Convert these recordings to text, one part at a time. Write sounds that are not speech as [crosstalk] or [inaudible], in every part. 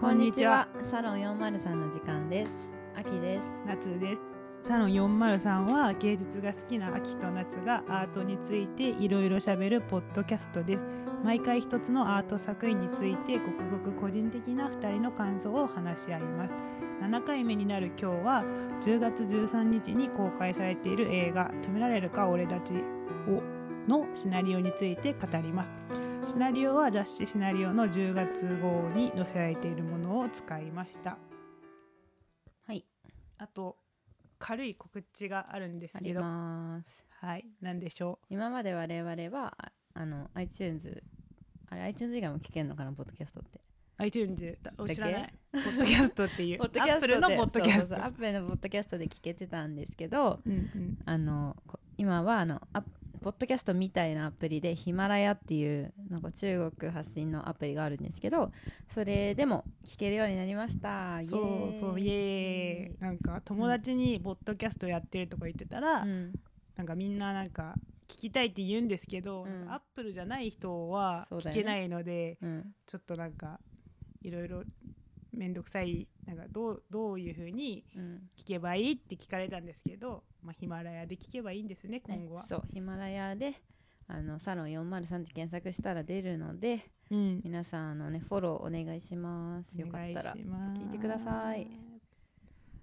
こんにちは。サロン403の時間です。秋です。夏です。サロン403は芸術が好きな秋と夏がアートについていろいろ喋るポッドキャストです。毎回一つのアート作品についてごくごく個人的な2人の感想を話し合います。7回目になる今日は10月13日に公開されている映画「止められるか俺たちを」のシナリオについて語ります。シナリオは雑誌シナリオの10月号に載せられているものを使いました。はい。あと軽い告知があるんですありけど、ます。はい、なんでしょ今まで我々は、ああの、iTunes、あれ、iTunes 以外も聞けるのかな、ポッドキャストって。う。iTunes だ知らない。ポッドキャストっていう。[laughs] ポッドキャストで Apple のポッドキャスト。アップルのポッドキャストで聞けてたんですけど、うんうん。あの、こ今は、あの、アポッドキャストみたいなアプリでヒマラヤっていうなんか中国発信のアプリがあるんですけどそれでも聞けるようになりました。そうそう、イエーイ。なんか友達にポッドキャストやってるとか言ってたら、うん、なんかみんななんか聞きたいって言うんですけど、うん。アップルじゃない人は聞けないので、うん、ちょっとなんかいろいろめんどくさいなんかどうどういうふうにうん。聞けばいいって聞かれたんですけど、まあ、ヒマラヤで聞けばいいんですね今後は。ね、。そうヒマラヤであのサロン403って検索したら出るのでうん。皆さんあのねフォローお願いします。よかったら聞いてください。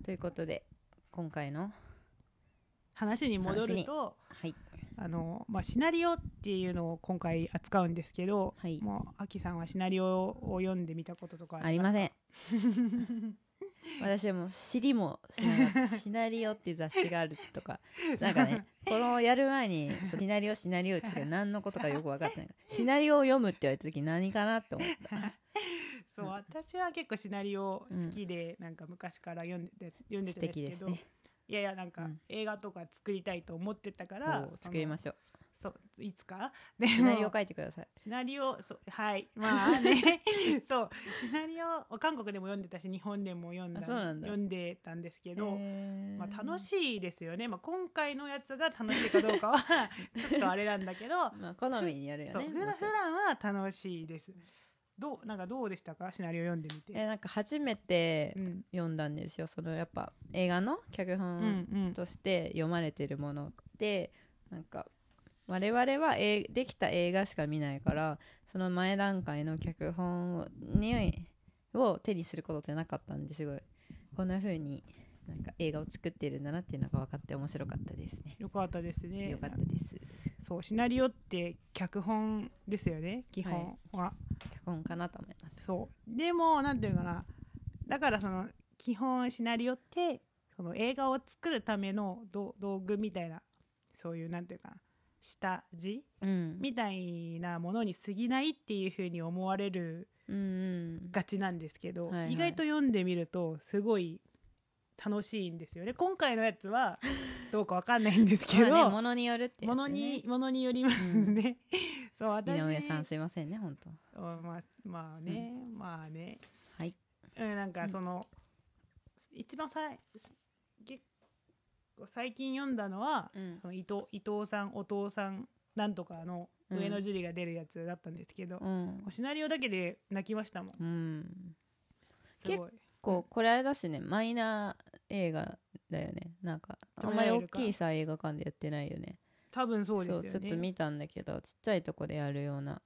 ということで今回の話に戻るとはいあの、まあ、シナリオっていうのを今回扱うんですけど、はい。もうアキさんはシナリオを読んでみたこととかありません。ん [laughs] 私はもう知りも [laughs] シナリオっていう雑誌があるとかなんかね [laughs] このやる前にシナリオシナリオって何のことかよく分かってないからシナリオを読むって言われた時何かなって思った。そう私は結構シナリオ好きで、なんか昔から読んでて読んで素たんですけど敵ですねいやいやなんかうん。映画とか作りたいと思ってたから、作りまししょう。そういつか？でシナリオも書いてください。シナリオそうはいまあね。[laughs] そうシナリオ韓国でも読んでたし日本でも読んだんだ。読んでたんですけど、まあ、楽しいですよね、まあ、今回のやつが楽しいかどうかは [laughs] ちょっとあれなんだけど、まあ好みによるよね普段は楽しいですどうなんかどうでしたか？シナリオ読んでみて、えなんか初めてうん、読んだんですよ。そのやっぱ映画の？脚うん本うん。として読まれてるものってなんか我々はえーできた映画しか見ないからその前段階の脚本をにを手にすることってなかったんですごい。こんな風になんか映画を作ってるんだなっていうのが分かって面白かったですね。よかったですね。よかったですそうシナリオって脚本ですよね基本は、脚本かなと思います。そう。でもなんていうかな。だからその基本シナリオってその映画を作るための道道具みたいなそういうなんていうかな。下地うん。みたいなものに過ぎないっていうふうに思われるがちなんですけど、はいはい。意外と読んでみるとすごい楽しいんですよね。今回のやつはどうかわかんないんですけど、[laughs] まあねものによるってものにものによりますね、[laughs] そう私。井上さんすいませんね本当。おまあまあね、まあね。はい。うんなんかその、一番さい結構最近読んだのは、うん。その伊藤伊藤さんお父さんなんとかの上野樹里が出るやつだったんですけど、うん。シナリオだけで泣きましたもん。うん。すごい。こうこれあれだしねマイナー映画だよね。なんかあんまり大きいさ映画館でやってないよね。多分そうですよね。ちょっと見たんだけどちっちゃいとこでやるような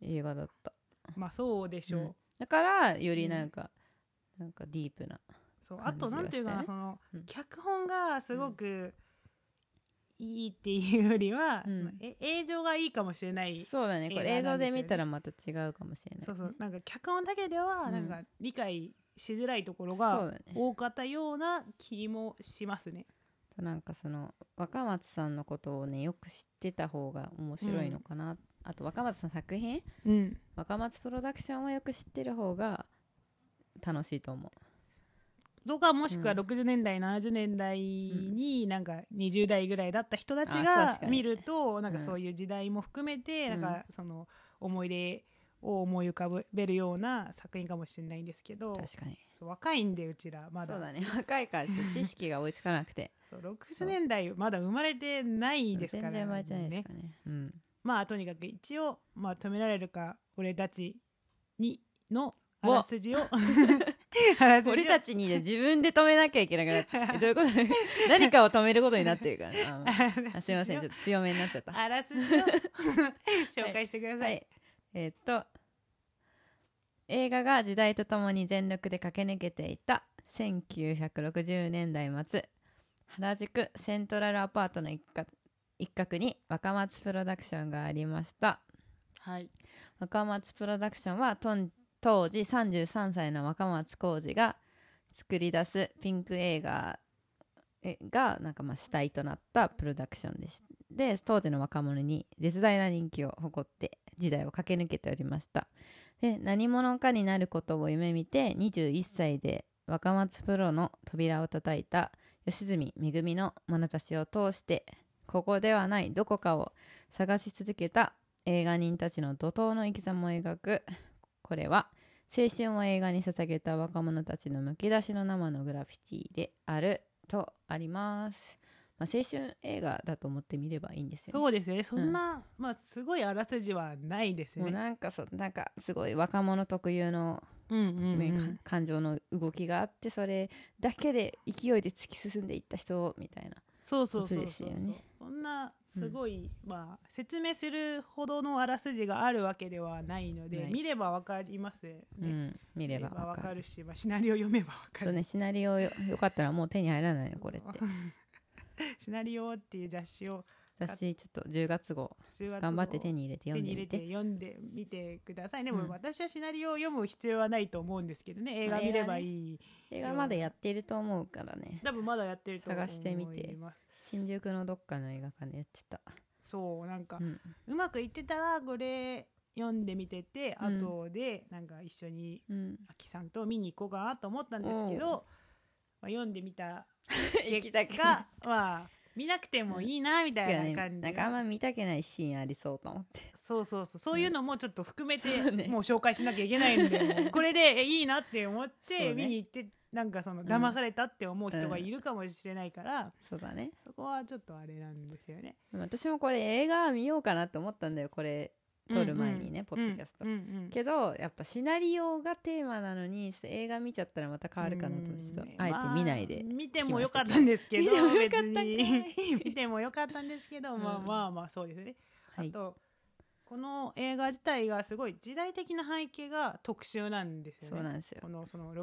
映画だった。まあそうでしょう、うん。だからよりなんか、なんかディープなそうあとなんていうかな、その、うん。脚本がすごくいいっていうよりは、うん。映像がいいかもしれないそうだね。これ映像で見たらまた違うかもしれない、ね、そうそう。なんか脚本だけではうん。なんか理解しづらいところそうがだね。多かったような気もしますね。なんかその若松さんのことをねよく知ってた方が面白いのかな、あと若松さんの作品？うん、若松プロダクションをよく知ってる方が楽しいと思とかもしくはうん。60年代、70年代になんか20代ぐらいだった人たちあが確かに見るとなんかうんそういう時代も含めてうん。なんかその思い出を思い浮かべるような作品かもしれないんですけど。う確かに。そう若いんでうちらまだ。そうだね。若いから [laughs] 知識が追いつかなくて。そう60年代まだ生まれてないですから全然生まれてないですからね。うん。まあとにかく一応、まあ、止められるか俺たちにの [laughs] [laughs] あらすじを。俺たちにね自分で止めなきゃいけなくなってえどういうこと？何かを止めることになってるから。すいません。ちょっと強めになっちゃった。あらすじを。紹介してくださ。はい。いえーっと映画が時代とともに全力で駆け抜けていた1960年代末原宿セントラルアパートの一角一角に若松プロダクションがありましたはい。若松プロダクションは当時33歳の若松浩二が作り出すピンク映画えがなんかまあ主体となったプロダクションでしで当時の若者に絶大な人気を誇って時代を駆け抜けておりました。で何者かになることを夢見て21歳で若松プロの扉を叩いた吉住恵の眼差しを通してここではないどこかを探し続けた映画人たちの怒涛の生き様を描く。これは青春を映画に捧げた若者たちのむき出しの生のグラフィティであるとあります、まあ、青春映画だと思ってみればいいんですよね。そうですよね。そんな、まあすごいあらすじはないですよもうね。なんかそうなんかすごい若者特有の、うんうんねうん。か感情の動きがあってそれだけで勢いで突き進んでいった人みたいなそうそうそうですよね。そんなすごい、まあ説明するほどのあらすじがあるわけではないので見ればわかりますね。うん、見ればわわかるし、まあ、シナリオ読めばわかる。そうねシナリオよよかったらもう手に入らないよこれって。[laughs] シナリオっていう雑誌を私ちょっと10月号。10月頑張って号手に入れて読んでみて読んでみてください。でも、うん。私はシナリオを読む必要はないと思うんですけどね。映画見ればいい、映画まだやってると思うからね。多分まだやってると思い探してみて。新宿のどっかの映画館でやってた、そうなんかう、ん、うまくいってたらこれ読んでみてて、うん。後でなんか一緒にうん、あきさんと見に行こうかなと思ったんですけおど、まあ、読んでみた [laughs] 行きたく結果まあ見なくてもいいなみたいな感じ。なんかあんま見たくないシーンありそうと思って。そうそうそう。そういうのもちょっと含めてそうね。もう紹介しなきゃいけないんで、もうこれでえいいなって思っ [laughs] そうてね。見に行ってなんかそのん。騙されたって思う人がいるかもしれないから、そうだね。そこはちょっとあれなんですよね。私もこれ映画見ようかなと思ったんだよこれ撮る前にね、ポッドキャスト、うんうんけどやっぱシナリオがテーマなのに映画見ちゃったらまた変わるかなと思ってちょっとうんあえて見ないで、まあ見てもよかったんですけど見てもよかったん別かいに。見てもよかったんですけど、ま [laughs] あうん。まあまあそうですね。はい。あとこの映画自体がすごい時代的な背景が特殊なんですよね。そうなんですよこのその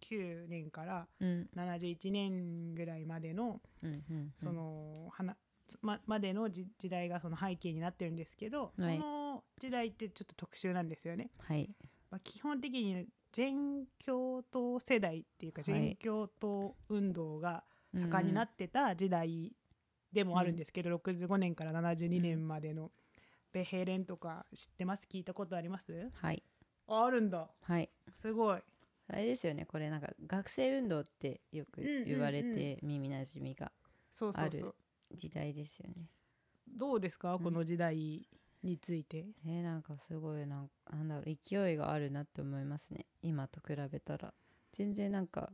69年からうん。71年ぐらいまでのうんうんうん。その、はなままでのじ時代がその背景になってるんですけど、はい。その時代ってちょっと特殊なんですよね。はい。まあ、基本的に全共闘世代っていうかはい。全共闘運動が盛んになってた時代でもあるんですけど、65年から72年までの。ベヘレンとか知ってます？聞いたことあります？はい。ああるんだ。はい。すごいあれですよね。これなんか学生運動ってよく言われて耳なじみがある時代ですよね。どうですか？ん。この時代について、えーなんかすごいなんなんだろう勢いがあるなって思いますね。今と比べたら。全然なんか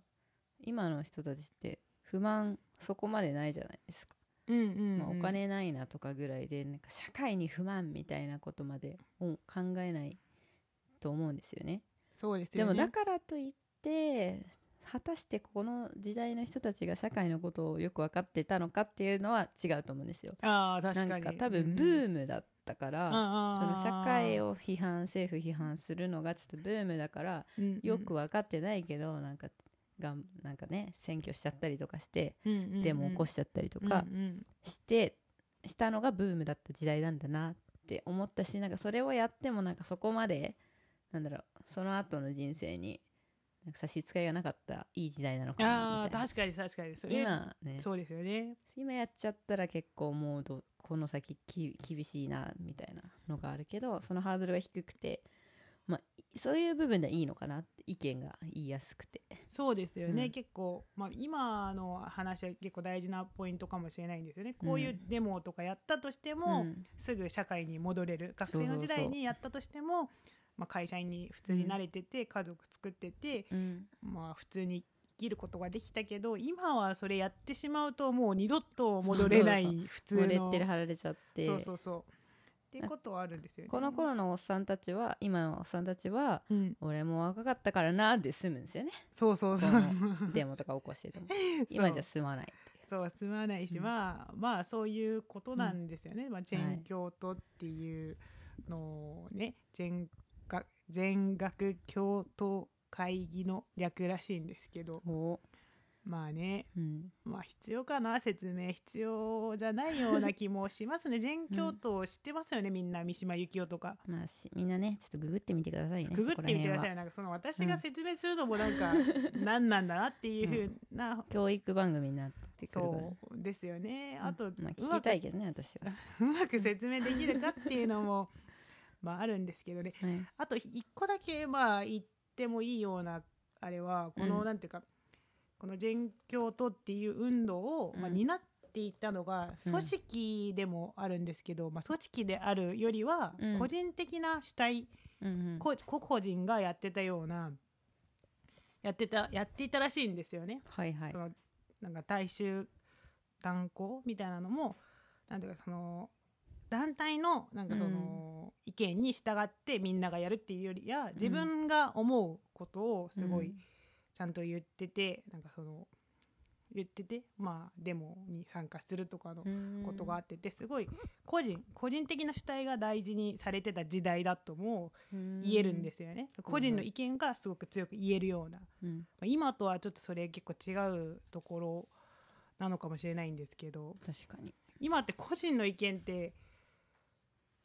今の人たちって不満そこまでないじゃないですか、うんうんまあ、お金ないなとかぐらいでなんか社会に不満みたいなことまでを考えないと思うんですよねそうですよね。でもだからといって果たしてこの時代の人たちが社会のことをよく分かってたのかっていうのは違うと思うんですよ。ああ確かに。なんか多分ブームだったから、その社会を批判政府批判するのがちょっとブームだからよく分かってないけどなんかがんなんかね選挙しちゃったりとかしてデモ起こししちゃったりとかしてしたのがブームだった時代なんだなって思ったしなんかそれをやってもなんかそこまでなんだろうその後の人生になんか差し支えがなかったいい時代なのかなああみたいな。確かに確かに。それ今ね。そうですよね。今やっちゃったら結構もうどこの先き厳しいなみたいなのがあるけどそのハードルが低くて、まあ、そういう部分ではいいのかなって意見が言いやすくて。そうですよね、うん。結構、まあ、今の話は結構大事なポイントかもしれないんですよね。こういうデモとかやったとしても、うん。すぐ社会に戻れる。学生の時代にやったとしてもまあ、会社員に普通に慣れてて、家族作ってて、うん。まあ、普通に生きることができたけど今はそれやってしまうともう二度と戻れない普通の。レッテル貼られちゃって。そうそうそう。っっていうことはあるんですよね。この頃のおっさんたちは今のおっさんたちはうん。俺も若かったからなで済むんですよね。そうそうそう。デモとか起こしてても。[laughs] 今じゃ済まないっていう。そう済まないし、うん。まあまあそういうことなんですよね、まあ、全教徒っていうのをね全学全学教徒会議の略らしいんですけど。お。まあね。うん。まあ必要かな説明必要じゃないような気もしますね。[laughs] 全教徒知ってますよね、みんな三島由紀夫とか。まあしみんなねちょっとググってみてくださいねググってみてくださいなんかその私が説明するのもなんか [laughs] 何なんだなっていうふうな、教育番組になってくるそうですよね。あと、まあ、うまく聞きたいけどね私は、[laughs] うまく説明できるかっていうのもまああるんですけどね。はい。あと一個だけまあ言ってもいいようなあれはこの、うん。なんていうかこの全教徒っていう運動を、まあ、うん担っていったのがうん。組織でもあるんですけど、まあ、組織であるよりはうん。個人的な主体、うん個々人がやってたようなやってたやっていたらしいんですよね。はいはい。そのなんか大衆断行みたいなのもなんていうかその団体のなんかその、意見に従ってみんながやるっていうよりや自分が思うことをすごいちゃんと言ってて、なんかその言っててまあデモに参加するとかのうん。ことがあっててすごい個人個人的な主体が大事にされてた時代だとも言えるんですよね。個人の意見がすごく強く言えるような。うん。まあ今とはちょっとそれ結構違うところなのかもしれないんですけど。確かに。今って個人の意見って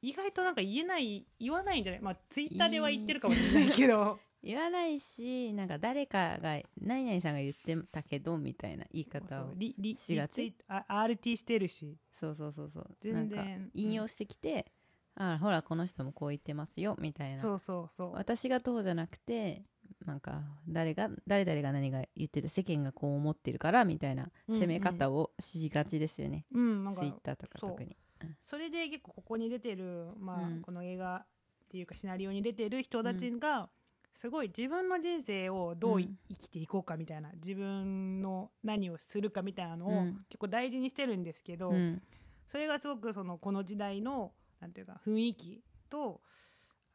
意外となんか言えない言わないんじゃない？まあツイッターでは言ってるかもしれないけど。言わないしなんか誰かが何々さんが言ってたけどみたいな言いそ方をしがち。RT してるし。そうそうそうそう。全然なんか引用してきて、あほらこの人もこう言ってますよみたいな。そうそうそう。私がどうじゃなくてなんか誰が誰々が何が言ってて世間がこう思ってるからみたいなうんうん。攻め方をしがちですよね、うんなんかツイッターとか特にそれで結構ここに出てる、まあうん。この映画っていうかシナリオに出てる人たちが、すごい自分の人生をどういうん。生きていこうかみたいな自分の何をするかみたいなのをうん。結構大事にしてるんですけど、うん。それがすごくそのこの時代のなんていうか雰囲気と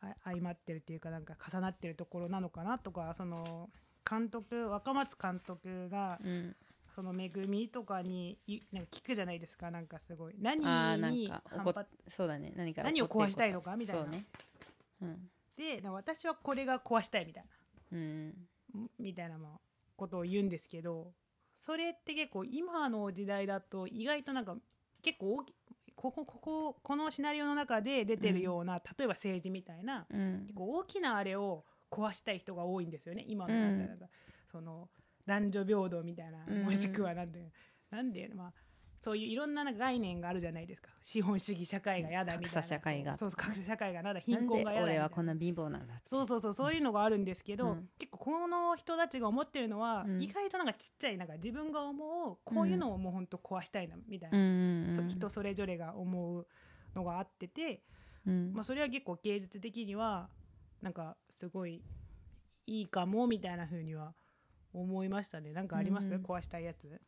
あ相まってるっていうかなんか重なってるところなのかなとかその監督若松監督がうんその恵みとかにいなんか聞くじゃないですかなんかすごい。何に反発そうだね。何か何を壊したいのか？みたいな。ね。うん。で私はこれが壊したいみたいうん。なみたいなまあことを言うんですけどそれって結構今の時代だと意外となんか結構大きこここここのシナリオの中で出てるような、例えば政治みたいなうん。結構大きなあれを壊したい人が多いんですよね今のなん。その男女平等みたいな、うん。もしくはなんでなんでまあそういういろんななんか概念があるじゃないですか。資本主義社会が嫌だみたいな。格差社会が。そうそう格差社会がなんだな貧困が嫌だ俺はこんな貧乏なんだそうそうそうそういうのがあるんですけど、うん。結構この人たちが思ってるのは、うん。意外となんかちっちゃいなんか自分が思うこういうのをもう本当壊したいなみたいな、うん人それぞれが思うのがあってて、うん。まあ、それは結構芸術的にはなんかすごいいいかもみたいな風には思いましたね。なんかあります、うん壊したいやつ？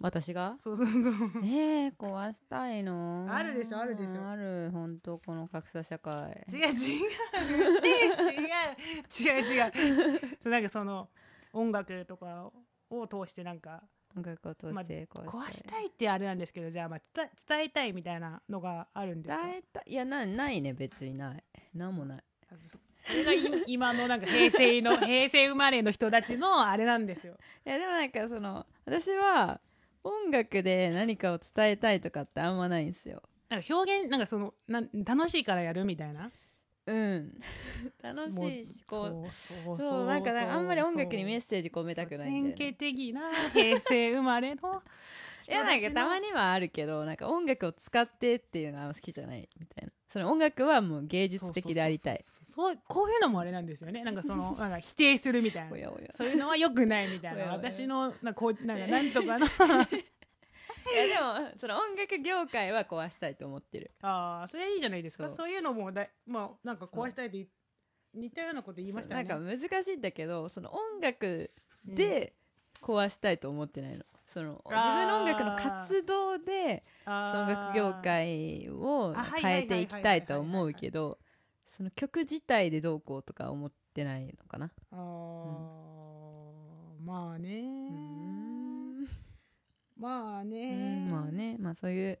私が？そうそうそう。えー、壊したいの？あるでしょあるでしょ。ある。本当この格差社会。違う違う。違う違う。違うなんかその音楽とかを通してなんか音楽を通して壊したい,、壊したいってあれなんですけどじゃあまあ伝え伝えたいみたいなのがあるんですか？伝えたい。やなないね別にない。なんもないそれがい今のなんか平成の [laughs] 平成生まれの人たちのあれなんですよ。いやでもなんかその私は音楽で何かを伝えたいとかってあんまないんですよ。なんか表現なんかそのなん楽しいからやるみたいな？うん。[laughs] 楽しいしこうそうそうなんかあんまり音楽にメッセセージ込めたくないんだよ、典ね、型的な平成生まれのいやなんかたまににはあるけどなんか音楽を使ってっていうのがあんま好きじゃないみたいな。その音楽はもう芸術的でありたい。そうこういうのもあれなんですよね。なんかその [laughs] なんか否定するみたいな。そういうのは良くないみたいな。私のなんかこうなんかなんとかの。[laughs] [laughs] いやでもその音楽業界は壊したいと思ってる。ああそれいいじゃないですか。そう。いうのもだいまあなんか壊したいって似たようなこと言いましたよねなんか難しいんだけどその音楽で壊したいと思ってないの。その自分の音楽の活動でその音楽業界を変えていきたいとは思うけどその曲自体でどうこうとか思ってないのかな。あー。まあね。うん。まあうねんまあね。まあそういう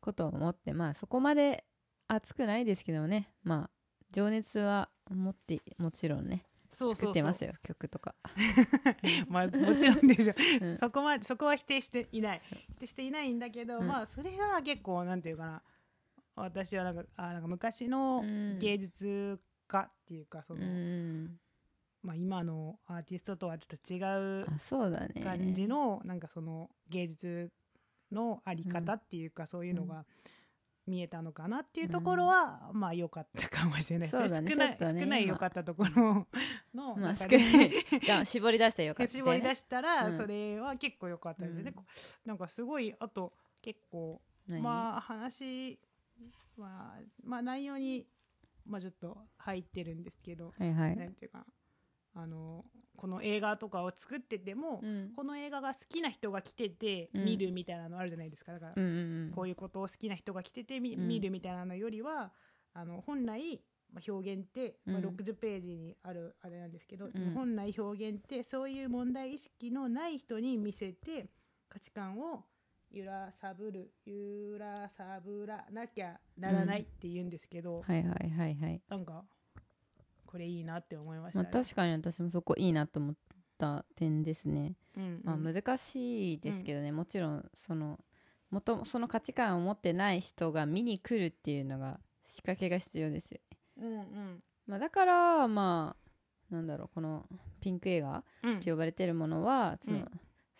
ことを思ってまあそこまで熱くないですけどね。まあ情熱は持ってもちろんね作ってますよ曲とか、[laughs] まあもちろんでしょ。うん。そこまでそこは否定していない。否定していないんだけど、うん。まあそれが結構なんていうかな。私はなんかあなんか昔のうん。芸術家っていうかその、うん。まあ、今のアーティストとはちょっと違う感じのなんかその芸術のあり方っていうか、そういうのが見えたのかなっていうところは、まあ良かったかもしれない。ね。少ないね少ない良かったところのまあ少ないが絞り出したらよかった、ね、絞り出したら、うん。それは結構良かったですね、うん。こなんかすごいあと結構何？まあ話まあまあ内容にまあちょっと入ってるんですけど、はいはい、なんていうかあのこの映画とかを作ってても、うん。この映画が好きな人が来ててうん。見るみたいなのあるじゃないですか。だから、うんうんうん。こういうことを好きな人が来てて見るみたいなのよりはあの本来、まあ、表現って、まあ、うん60ページにあるあれなんですけど、うん。本来表現ってそういう問題意識のない人に見せて価値観を揺らさぶる揺らさぶらなきゃならないって言うんですけど、はいはいはいはい。なんかこれいいなって思いましたね。まあ確かに私もそこいいなと思った点ですね、うんまあうん難しいですけどね、もちろんそのもともその価値観を持ってない人が見に来るっていうのが仕掛けが必要ですよ。ね、うんうん。まあ、だからまあなんだろうこのピンク映画うん。って呼ばれてるものはその,、うん。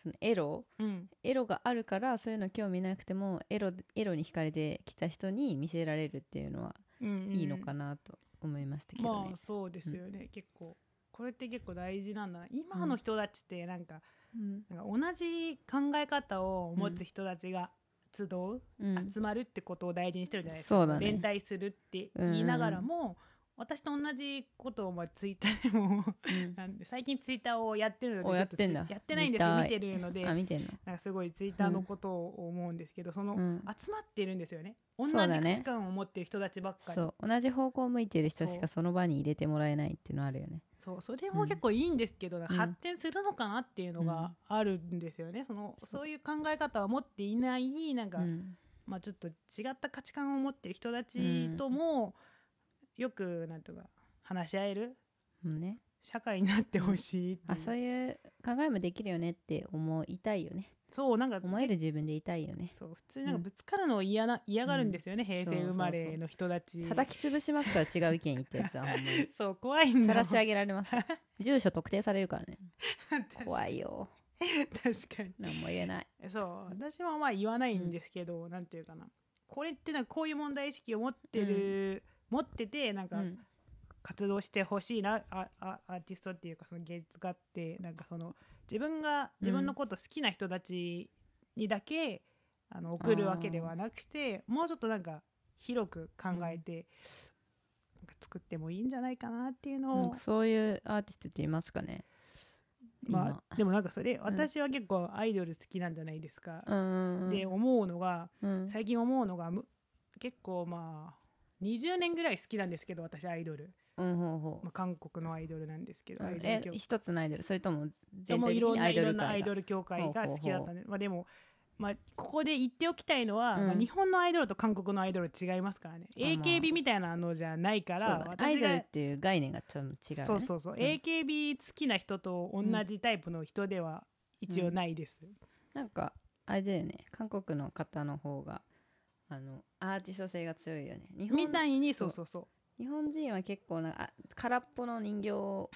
そのエロ。うん。エロがあるからそういうの興味なくてもエロエロに惹かれてきた人に見せられるっていうのはうんうん。いいのかなと思いましたけどね。まあ。そうですよね、結構これって結構大事なんだな。今の人たちってなんか,、うん。なんか同じ考え方を持つ人たちが集う、うん。集まるってことを大事にしてるじゃないですか。そうだね。連帯するって言いながらも、私と同じことをまあツイッターでもうん。なんで最近ツイッターをやってるのでおちょっとやってんだ。やってないんです。よ見てるので。あ見てんの。なんかすごいツイッターのことを思うんですけど、その、うん。集まってるんですよね。同じ価値観を持ってる人たちばっかり。そう。同じ方向を向いてる人しそうかその場に入れてもらえないっていうのあるよね。そう。それも結構いいんですけど、うん。発展するのかなっていうのがあるんですよね、そのそういう考え方を持っていないなんか、うん。まあ、ちょっと違った価値観を持ってる人たちとも、よくなんとか話し合えるうんね。社会になってほしいあそういう考えもできるよねって思いたいよね。そうなんか思える自分でいたいよね。そう普通になんかぶつかるのを嫌な嫌がるんですよね、平成生まれの人たち。叩き潰しますから違う意見言ったやつは [laughs] そう怖いんだ晒し上げられます住所特定されるからね。[laughs] 怖いいよ。確かに。何も言えない。そう私はまあ言わないんですけど、なんていうかな。これってなんかこういう問題意識を持ってる、持っててなんかうん。活動してほしいな、ああアーティストっていうかその芸術家ってなんかその自分が自分のこと好きな人たちにだけ、あの送るわけではなくてもうちょっとなんか広く考えて、なんか作ってもいいんじゃないかなっていうのを、うんそういうアーティストっていますかね？まあでもなんかそれ私は結構アイドル好きなんじゃないですか。で思うのがうん。最近思うのがむ結構まあ20年ぐらい好きなんですけど私アイドル、うんほうほまあ、韓国のアイドルなんですけど、ううん。アイドル協え一つのアイドルそれともで全体的もいろんなにアイドルいろんなアイドル協会が好きだったんでまあ、でも、まあ、ここで言っておきたいのは、うん。まあ、日本のアイドルと韓国のアイドル違いますからね、あまあ。AKB みたいなのじゃないから、アイドルがっていう概念が多分違うよね。そうそうそう、ん。AKB 好きな人と同じタイプの人では一応ないです、なんかあれだよね。韓国の方の方があのアーティスト性が強いよね。日本みたいにそそう。うそうそう。日本人は結構なあ空っぽの人形を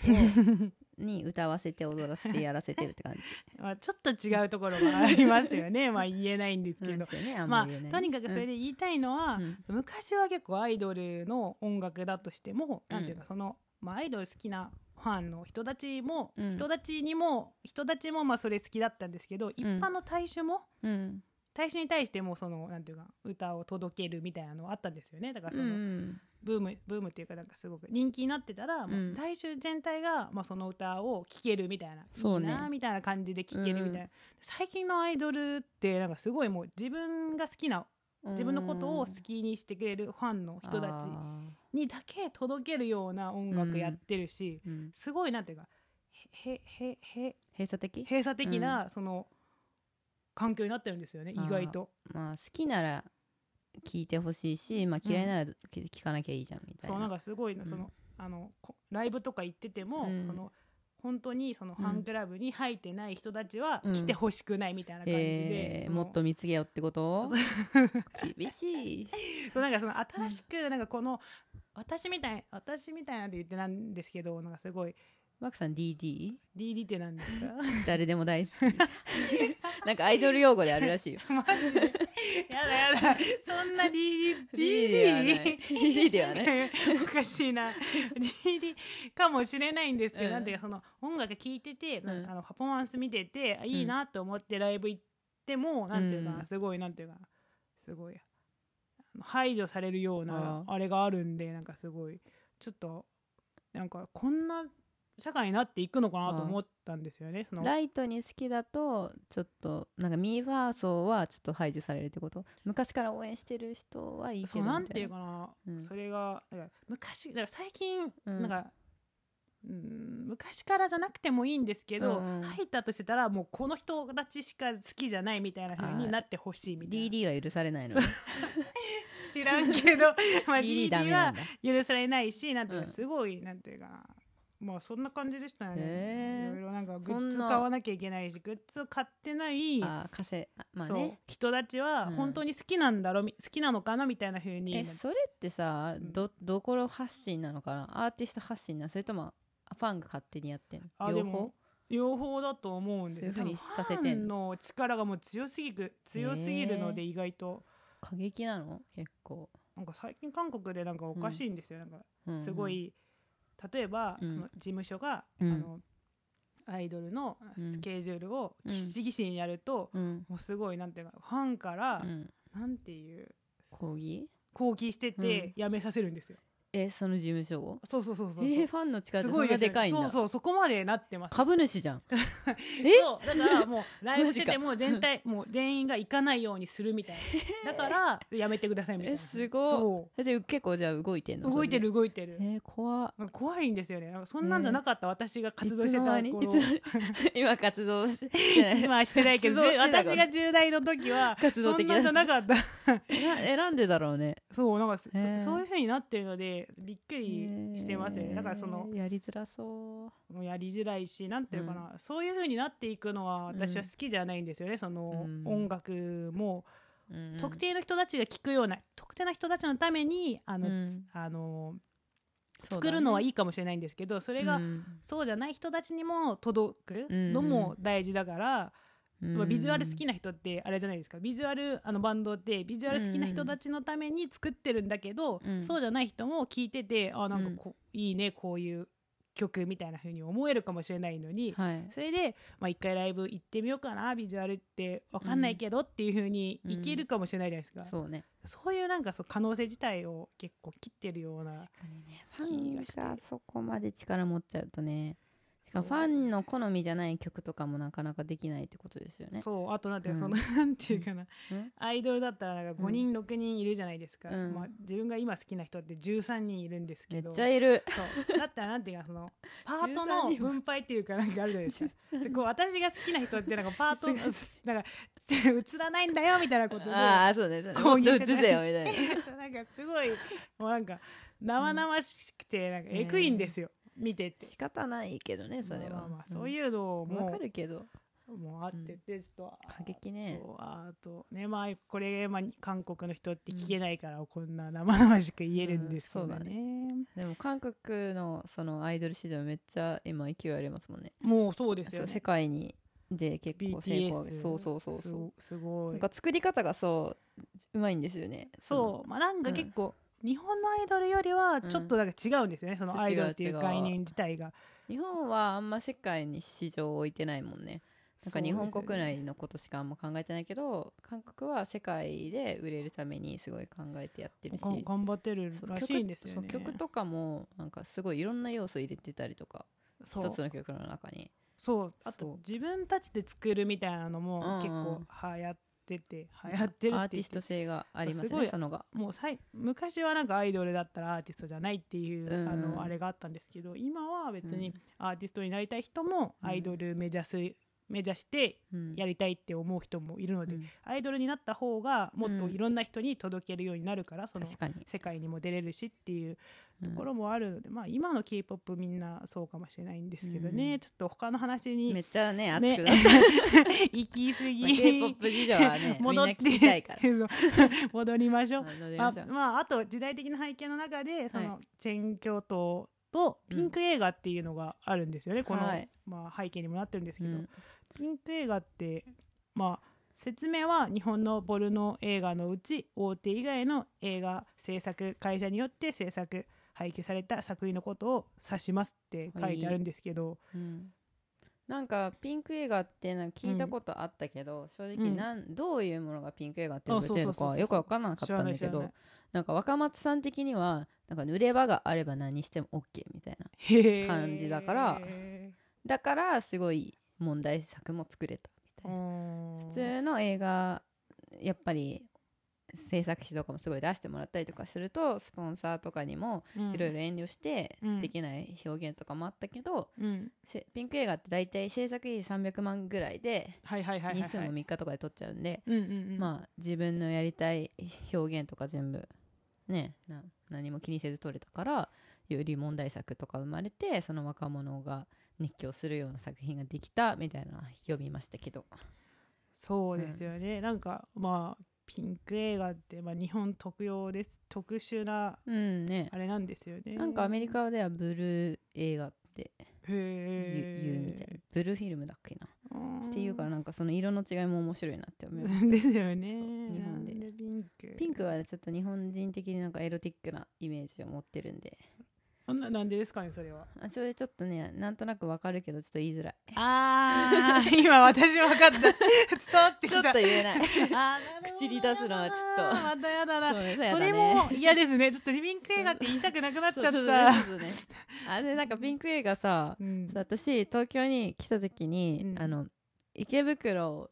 に歌わせて踊らせてやらせてるって感じ。[laughs] まあちょっと違うところがありますよね。[laughs] まあ言えないんですけど、まあとにかくそれで言いたいのは、うん。昔は結構アイドルの音楽だとしても、うん。なんていうかその、まあ、アイドル好きなファンの人たちも、うん。人たちにも人たちもまあそれ好きだったんですけど、一般の大衆もうん大衆に対してもそのなんていうか歌を届けるみたいなのあったんですよね。だからうんうその、ん。ブームブームっていうかなんかすごく人気になってたら、もううん。大衆全体が、まあ、その歌を聴けるみたいなそうね。みたいな感じで聴けるみたいな、最近のアイドルってなんかすごいもう自分が好きな自分のことを好きにしてくれるファンの人たちあにだけ届けるような音楽やってるし、すごいなんていうかへへへへ閉鎖的？閉鎖的な、その環境になってるんですよね意外と。まあ好きなら聞いてほしいし、まあ、嫌いなら聞かなきゃいいじゃんみたいな。そうなんかすごいなうん。その、あのこライブとか行ってても、うん。その本当にそのファンクラブに入ってない人たちはうん。来てほしくないみたいな感じで、その。えーもっと見つけようってこと？厳しい。[laughs] そうなんかその新しくなんかこの私みたい私みたいなんて言ってなんですけどなんかすごいマークさん DD? DD ってなんですか？誰でも大好き。[laughs] なんかアイドル用語であるらしいよ。[laughs] マジで？やだやだ。そんな DD DD ではない。DD ではない。おかしいな。DD かもしれないんですけど、うん。なんていうかその音楽聴いてて、うん。あのパフォーマンス見ててあいいなと思ってライブ行っても、なんていうかすごいなんていうかなすごい排除されるようなああれがあるんでなんかすごいちょっとなんかこんな社会になっていくのかなと思ったんですよね。そのライトに好きだとちょっとなんかミーファー層はちょっと排除されるってこと？昔から応援してる人はいいけどそうな。んていうかかな、うん。それが昔だから最近、うん。なんかうん昔からじゃなくてもいいんですけど、うんうん。入ったとしてたらもうこの人たちしか好きじゃないみたいな風になってほしいみたいな。DD は許されないのね [laughs] 知らんけど。[laughs] まあ DD は許されないしなんていうかうん。すごい、なんていうかなまあそんな感じでしたよね。いろいろなんかグッズ買わなきゃいけないしグッズを買ってないあー稼いまあね。人たちはうん。本当に好きなんだろう、み好きなのかなみたいな風に。えそれってさうん。どどころ発信なのかな？アーティスト発信なの？それともファンが勝手にやってんの？両方あでも両方？だと思うんですそういうさせてんファンの力がもう強すぎる強すぎるのでへ意外と。過激なの？結構、なんか最近韓国でなんかおかしいんですよ、なんかうんうん。すごい例えば、うん。その事務所が、うん。あのアイドルのうん。スケジュールをうんギシギシにやると、うん。もうすごいなんていうかファンから、うん。なんていう抗議？抗議してて辞めさせるんですよ、えその事務所を？そうそうそうそう。えー、ファンの力ってそんなでかいんだ。そうそうそこまでなってます。株主じゃん。[laughs] え？そうだからもうライブしてても全体もう全員が行かないようにするみたいな。だからやめてくださいみたいな。えすごい。そだって結構じゃあ動いてんの？う動いてる動いてる。それでえー、怖っ。なんか怖いんですよね。なんかそんなんじゃなかった私が活動してたいつの間に頃 [laughs] いつの？間に今活動してない。今はしてないけど活動してた私が10代の時は活動的そんなんじゃなかった。[laughs] な選んでだろうね。そうなんかそへー。そういう風になってるのでびっくりしてますよね。だからそのえーやりづらそもうやりづらいしなんていうかな、そういう風になっていくのは私は好きじゃないんですよね、そのうん。音楽も。う、うん。特定の人たちが聴くような特定の人たちのためにあの、うん。あの作るのはいいかもしれないんですけどそれが、うん。そうじゃない人たちにも届くのも大事だから、まあ、ビジュアル好きな人ってあれじゃないですか。ビジュアルあのバンドってビジュアル好きな人たちのために作ってるんだけど、うん。そうじゃない人も聞いててあなんかこ、いいねこういう曲みたいな風に思えるかもしれないのに、はい。それで、まあ、一回ライブ行ってみようかなビジュアルって分かんないけどっていう風にいけるかもしれないじゃないですか、そうねそういうなんかそう可能性自体を結構切ってるような確かにね気ファンがそこまで力持っちゃうとねファンの好みじゃない曲とかもなかなかできないってことですよね。そう。あとなんていうかうん。その、なんていうかな。うん。アイドルだったらなんか5人、6人いるじゃないですか、自分が今好きな人って13人いるんですめっけどちゃいる。そう。だったらなんていうかその [laughs] パートの13人も分配っていうかなんかあるじゃないですか。でこう私が好きな人ってなんかパートす [laughs] なんか [laughs] 映らないんだよみたいなことでああそうねそうね。こういう映せよみたいな。なんかすごいもうなんか生々しくてなんかえぐいんですよ、見てて。仕方ないけどねそれは、まあまあそういうのうんわもかるけど。もうあっててちょっと過激ね。あとねまあこれ、まあ、韓国の人って聞けないから、こんな生々しく言えるんですけどうんそうだね,、でも韓国のそのアイドル市場めっちゃ今勢いありますもんね。もうそうですよ世界にで結構成功 BTS そうそうそうそう。すすごないんか作り方がそううまいんですよね。そう。まあなんか結構、日本のアイドルよりはちょっとなんか違うんですよね、そのアイドルっていう概念自体が。日本はあんま世界に市場を置いてないもんね。なんか日本国内のことしかあんま考えてないけど韓国は世界で売れるためにすごい考えてやってるし。が頑張ってるらしいんですよね。曲曲とかもなんかすごいいろんな要素入れてたりとか一つの曲の中に。そう。あと自分たちで作るみたいなのもうんうん。結構流行ってて流行ってるアーティスト性がありますそうすごい。ねそのが。もうさい昔はなんかアイドルだったらアーティストじゃないっていう、うんあのあれがあったんですけど今は別にうん。アーティストになりたい人もうんアイドル目指す、目指してうん。やりたいって思う人もいるので、うん。アイドルになった方がもっといろんな人に届けるようになるから、その確かに。世界にも出れるしっていううんところもあるので、まあ今の k p o p みんなそうかもしれないんですけどね、うん。ちょっと他の話にめっちゃね熱ねくなって [laughs] 行き過ぎ、まあ K-POP 事情はね [laughs] みん戻ってな聞きたいから。そう戻りましょう。まあまああ、あと時代的な背景の中でその、はチェン教徒とピンク映画っていうのがあるんですよね、この、はい。まあ、背景にもなってるんですけど、うんピンク映画ってまあ説明は日本のポルノ映画のうち大手以外の映画制作会社によって制作配給された作品のことを指しますって書いてあるんですけど、うん。なんかピンク映画ってなんか聞いたことあったけど、正直うんなん、どういうものがピンク映画って呼ばれてるのかよく分からなかったんだけどなんか若松さん的にはなんか濡れ場があれば何しても OK みたいな感じだからだからすごい問題作も作れたみたいな。普普通の映画やっぱり制作費とかもすごい出してもらったりとかするとスポンサーとかにもいろいろ遠慮してうん。できない表現とかもあったけど、うん。せピンク映画って大体制作費300万ぐらいではいはいはいはい、はい、日数も3日とかで撮っちゃうんで、まあ自分のやりたい表現とか全部ねな何も気にせず撮れたからより問題作とか生まれてその若者が熱狂するような作品ができたみたいな読みましたけど。そうですよね、なんかまあピンク映画って、まあ、日本特有です。特殊なうんね。あれなんですよね。なんかアメリカではブルー映画って言うみたいな。ブルーフィルムだっけな。なっていうからなんかその色の違いも面白いなって思いますですよね。日本で。なんピンク。ピンクはちょっと日本人的になんかエロティックなイメージを持ってるんでななんでですかねそれは。あそれちょっとねなんとなくわかるけどちょっと言いづらい。あー今私分かった。[laughs] 伝わってきた。ちょっと言えない。あ口に出すのはちょっと。またやだな。そうね。それも嫌ですね。ちょっとピンク映画って言いたくなくなっちゃった。そうそうね。[laughs] あれなんかピンク映画さうん。私東京に来た時に、うん。あの池袋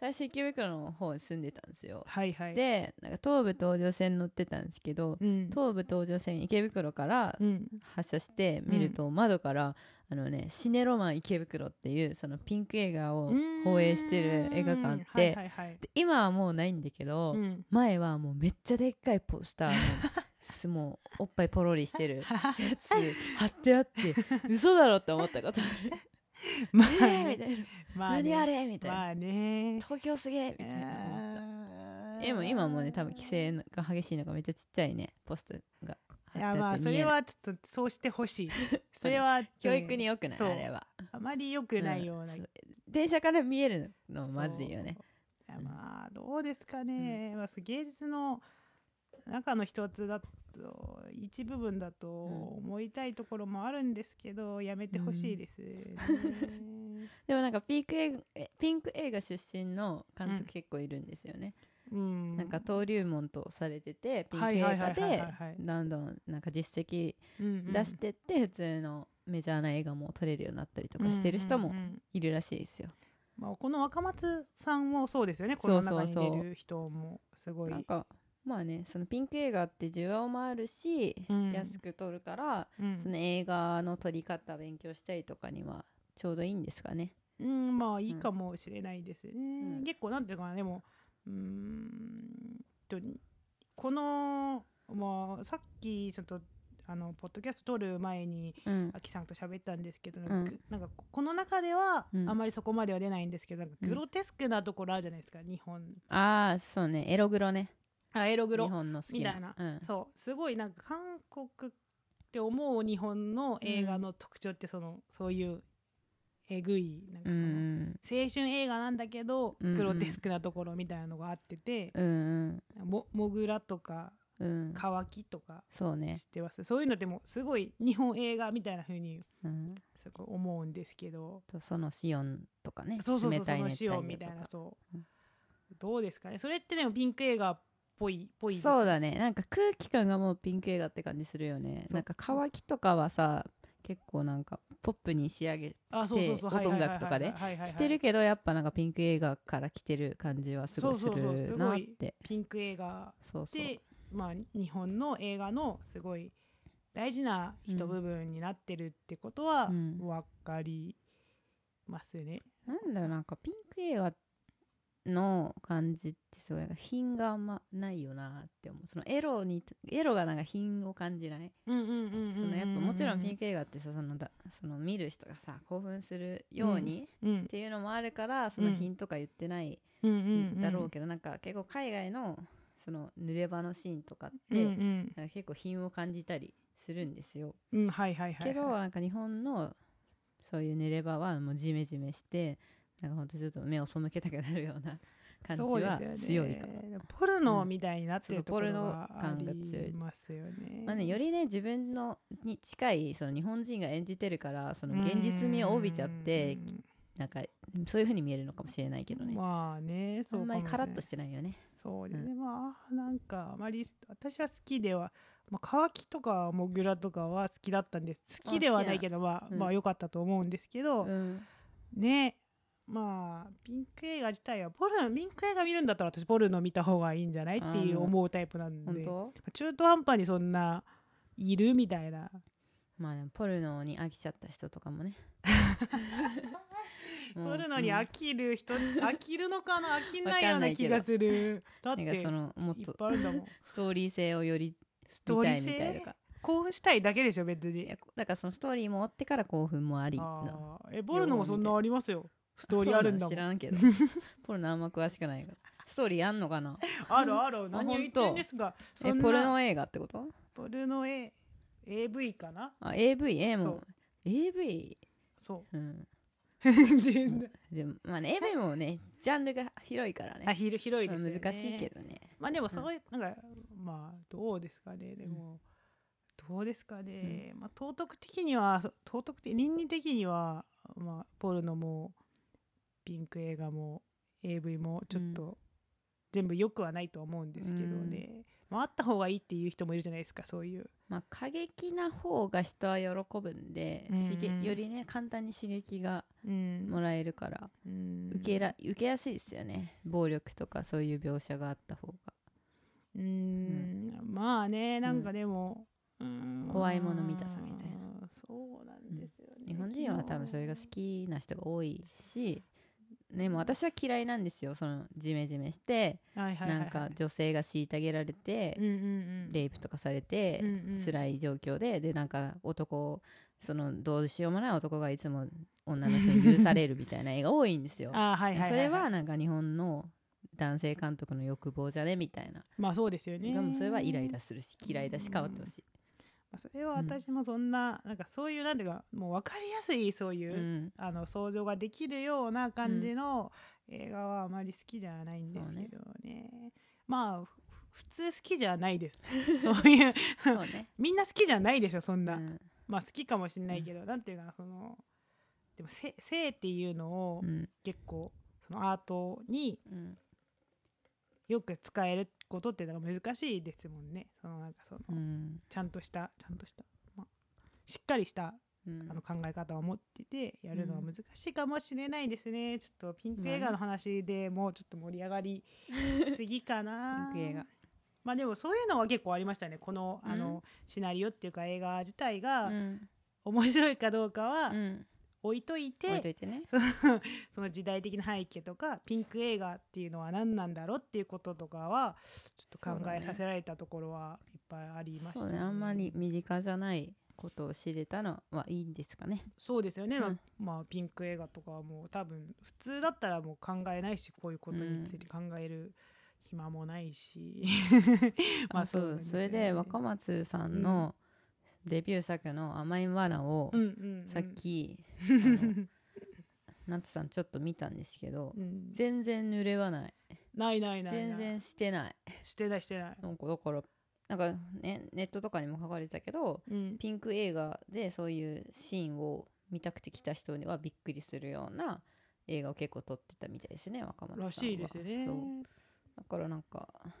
最初池袋の方に住んでたんですよ。はいはい。でなんか東武東上線乗ってたんですけどうん。東武東上線池袋からうん。発車して見ると、窓からあのねシネロマン池袋っていうそのピンク映画を放映してる映画館あって、はいはいはい。で今はもうないんだけど、うん。前はもうめっちゃでっかいポスターの [laughs] すもうおっぱいポロリしてるやつ [laughs] 貼ってあって嘘だろって思ったことある [laughs] まあえーみたいな、まあね。何あれみたいな、まあね。東京すげえみたいな。でも今もね多分規制が激しいのがめっちゃちっちゃいね。ポスターが貼っていやまあそれはちょっとそうしてほしい。[laughs] それは教育に良くないあれは。あまり良くないような、う電車から見えるのもまずいよね。いやまあどうですかね、まあ、そう芸術の中の一つだと一部分だと思いたいところもあるんですけど、やめてほしいですね、[laughs] でもなんかピンク映ピンク映画出身の監うん督結構いるんですよね、うん、なんか登竜門とされててピンク映画でどんどんなんか実績出してって普通のメジャーな映画も撮れるようになったりとかしてる人もいるらしいですよ、まあ、この若松さんもそうですよね。この中にそう。そうそう出る人もすごい。なんかまあねそのピンク映画って需要もあるし、うん。安く撮るからうん。その映画の撮り方勉強したりとかにはちょうどいいんですかね。うん、まあいいかもしれないですね。ん。結構なんていうかな、でも、うーんと、この、まあ、さっきちょっと、あの、ポッドキャスト撮る前に、うん。アキさんと喋ったんですけど、んなん。かなんかこの中ではうん。あまりそこまでは出ないんですけど、なんかうん。グロテスクなところあるじゃないですか、日本。ああそうね。エログロねあ、エログロ。日。本の好きな。みたいな。うん、そう、すごいなんか韓国って思う日本の映画の特徴って、その、そういうえぐい、なんかうその、ん青春映画なんだけど、うんうん。グロテスクなところみたいなのがあってて、うんうん。もモグラとかうん。乾きとかそうね。知ってます？そういうのでもすごい日本映画みたいな風にうん。すごい思うんですけど。とそのシオンとかねそうそうそうその仕様帯魚とか。みたいなそう、うん。どうですかね？それってでもピンク映画っぽいぽいです。そうだね。なんか空気感がもうピンク映画って感じするよね。なんか乾きとかはさ結構なんかポップに仕上げあそうそうそう。で音楽とかでしてるけどやっぱなんかピンク映画から来てる感じはすごいすそうそうそう。するなって。ピンク映画でまあ日本の映画のすごい大事な一部分になってるってことはうん。分かりますね、なんだろうなんかピンク映画の感じってすごいなんか品があんまないよなって思う。そのエロにエロがなんか品を感じない？そのやっぱもちろんピンク、ク映画ってさそのだその見る人がさ興奮するようにうんっていうのもあるからその品とか言ってないだろうけどなんか結構海外のその濡れ場のシーンとかっうんてうん。なんか結構品を感じたりするんですよ。うんはいはいはいはい。けどなんか日本のそういう濡れ場はもうジメジメしてなんかほんとちょっと目を背けたくなるような [laughs] 感じは強いかも、ポルノみたいになってるところがあポルノ感が強い。りますよねまあね、よりね自分のに近いその日本人が演じてるからその現実味を帯びちゃってなんかそういう風に見えるのかもしれないけどね、まあねあそうんまりカラッとししてないよね。そうですね、まあなんかあまり私は好きでは、まあ、乾きとかモグラとかは好きだったんです。好きではないけどまあ、うん。まあ良かったと思うんですけど、うん。ねまあピンク映画自体はポルノピンク映画見るんだったら私ポルノ見た方がいいんじゃないっていう思うタイプなんで。中途半端にそんないるみたいな。まあでもポルノに飽きちゃった人とかもね。[laughs] ポルノにうん飽きる人、飽きるのかな飽きないようんな気がする。だってそのもっとストーリー性をよりストーリ見たいみたいとか。興奮したいだけでしょ別に。だからそのストーリーも追ってから興奮もありえポルノもそんなありますよストーリーあるんだ知らんけど。[laughs] ポルノあんま詳しくないから。ストーリーあんのかな？あるある。[laughs] 何を言ってるんですえポルノ映画ってこと？ポルノ A AV かな？あ AV えも AV そう。んう。[laughs] ででもまあね AV もねジャンルが広いからね。あ広広いですよね。難しいけどね。まあでもそういうなんかまあどうですかね。でもどうですかね。まあ道徳的にはそ道徳的倫理的にはまあポルノもピンク映画も AV もちょっと全部良くはないと思うんですけどね。まああった方がいいっていう人もいるじゃないですかそういう。まあ過激な方が人は喜ぶんで、うん。よりね簡単に刺激がうん。もらえるから、うん。受けら受けやすいですよね。暴力とかそういう描写があった方が。うーん。まあねなんかでも、うーん。怖いもの見たさみたいな。そうなんですよね、日本人は多分それが好きな人が多いしでも私は嫌いなんですよそのジメジメしてはいはいはいはいなんか女性が虐げられてうんうんうんレイプとかされてうんうん辛い状況ででなんか男そのどうしようもない男がいつも女の人に許されるみたいな映画多いんですよ。[laughs] あーはいはいはいいそれはなんか日本の男性監督の欲望じゃね？みたいな。まあそうですよねでもそれはイライラするし嫌いだし変わってほしい。まあそれは私もそんな、なんかそういうなんていうかもう分かりやすいそういう、うん。あの想像ができるような感じの映画はあまり好きじゃないんですけどね。まあふ普通好きじゃないです。[laughs] そういうね。みんな好きじゃないでしょそんな、うん。まあ好きかもしれないけど、なんていうかなそのでも性性っていうのをうん。結構そのアートにうんよく使えることっていうのが難しいですもんね。そのなんかその、うん。ちゃんとしたちゃんとした、まあ、しっかりしたうん。あの考え方を持っててやるのは難しいかもしれないですね、ちょっとピンク映画の話でもうちょっと盛り上がり [laughs] すぎかな。ピンク映画。まあでもそういうのは結構ありましたね。このあの、シナリオっていうか映画自体がうん。面白いかどうかはうん置いといて、ね。[laughs] その時代的な背景とかピンク映画っていうのは何なんだろうっていうこととかはちょっと考えさせられたところはいっぱいありましたそうね。あんまり身近じゃないことを知れたのはいいんですかね。そうですよね、まあうん。まあピンク映画とかはもう多分普通だったらもう考えないしこういうことについて考える暇もないし、[laughs] あ [laughs] そうなんですそれよねで若松さんのデビュー作の「甘いバナ」をさっき、[laughs] 夏さんちょっと見たんですけどうん。全然濡れはない。ないないないない。全然してない。してないしてない。なんかだからなんかねネットとかにも書かれてたけどうん。ピンク映画でそういうシーンを見たくて来た人にはびっくりするような映画を結構撮ってたみたいですね若松さんは。らしいですよね。そう。だからなんか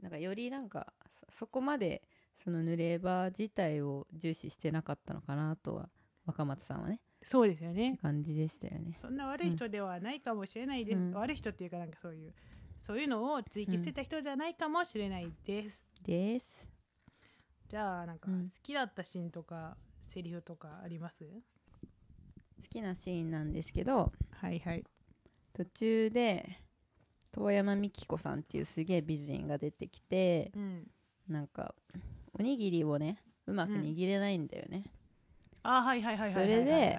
なんかよりなんかそそこまでその濡れ場自体を重視してなかったのかなとは若松さんはねそうですよね。感じでしたよね。そんな悪い人ではないかもしれないです、うん。悪い人っていうかなんかそういうそういうのを追求してた人じゃないかもしれないです、です。じゃあなんかうん。好きだったシーンとかセリフとかあります？好きなシーンなんですけどはいはい。途中で遠山美希子さんっていうすげえ美人が出てきてうん。なんかおにぎりをねうまく握れないんだよね、あはいはいはいそはいはいはい。れで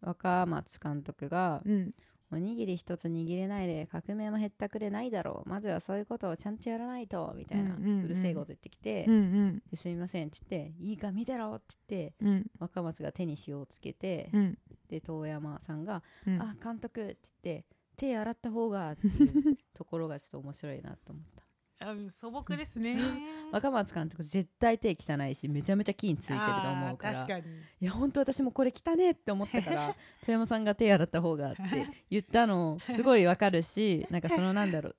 若松監督がうん「おにぎり一つ握れないで革命もへったくれないだろう。まずはそういうことをちゃんとやらないと」みたいな、うんうんうん。うるせえこと言ってきてうんうん「ですみません」っつって「いいか見てろ」って言ってうん。若松が手に塩をつけて、うん。で遠山さんが「うん。あ監督」って言って「手洗った方が」っていうところがちょっと面白いなと思った。あ素朴ですね。[laughs] 若松監督絶対手汚いしめちゃめちゃ菌ついてると思うから。あー確かに。いや本当私もこれ汚ねって思ったから [laughs] 富山さんが手洗った方がって言ったのすごいわかるし [laughs] なんかそのなんだろう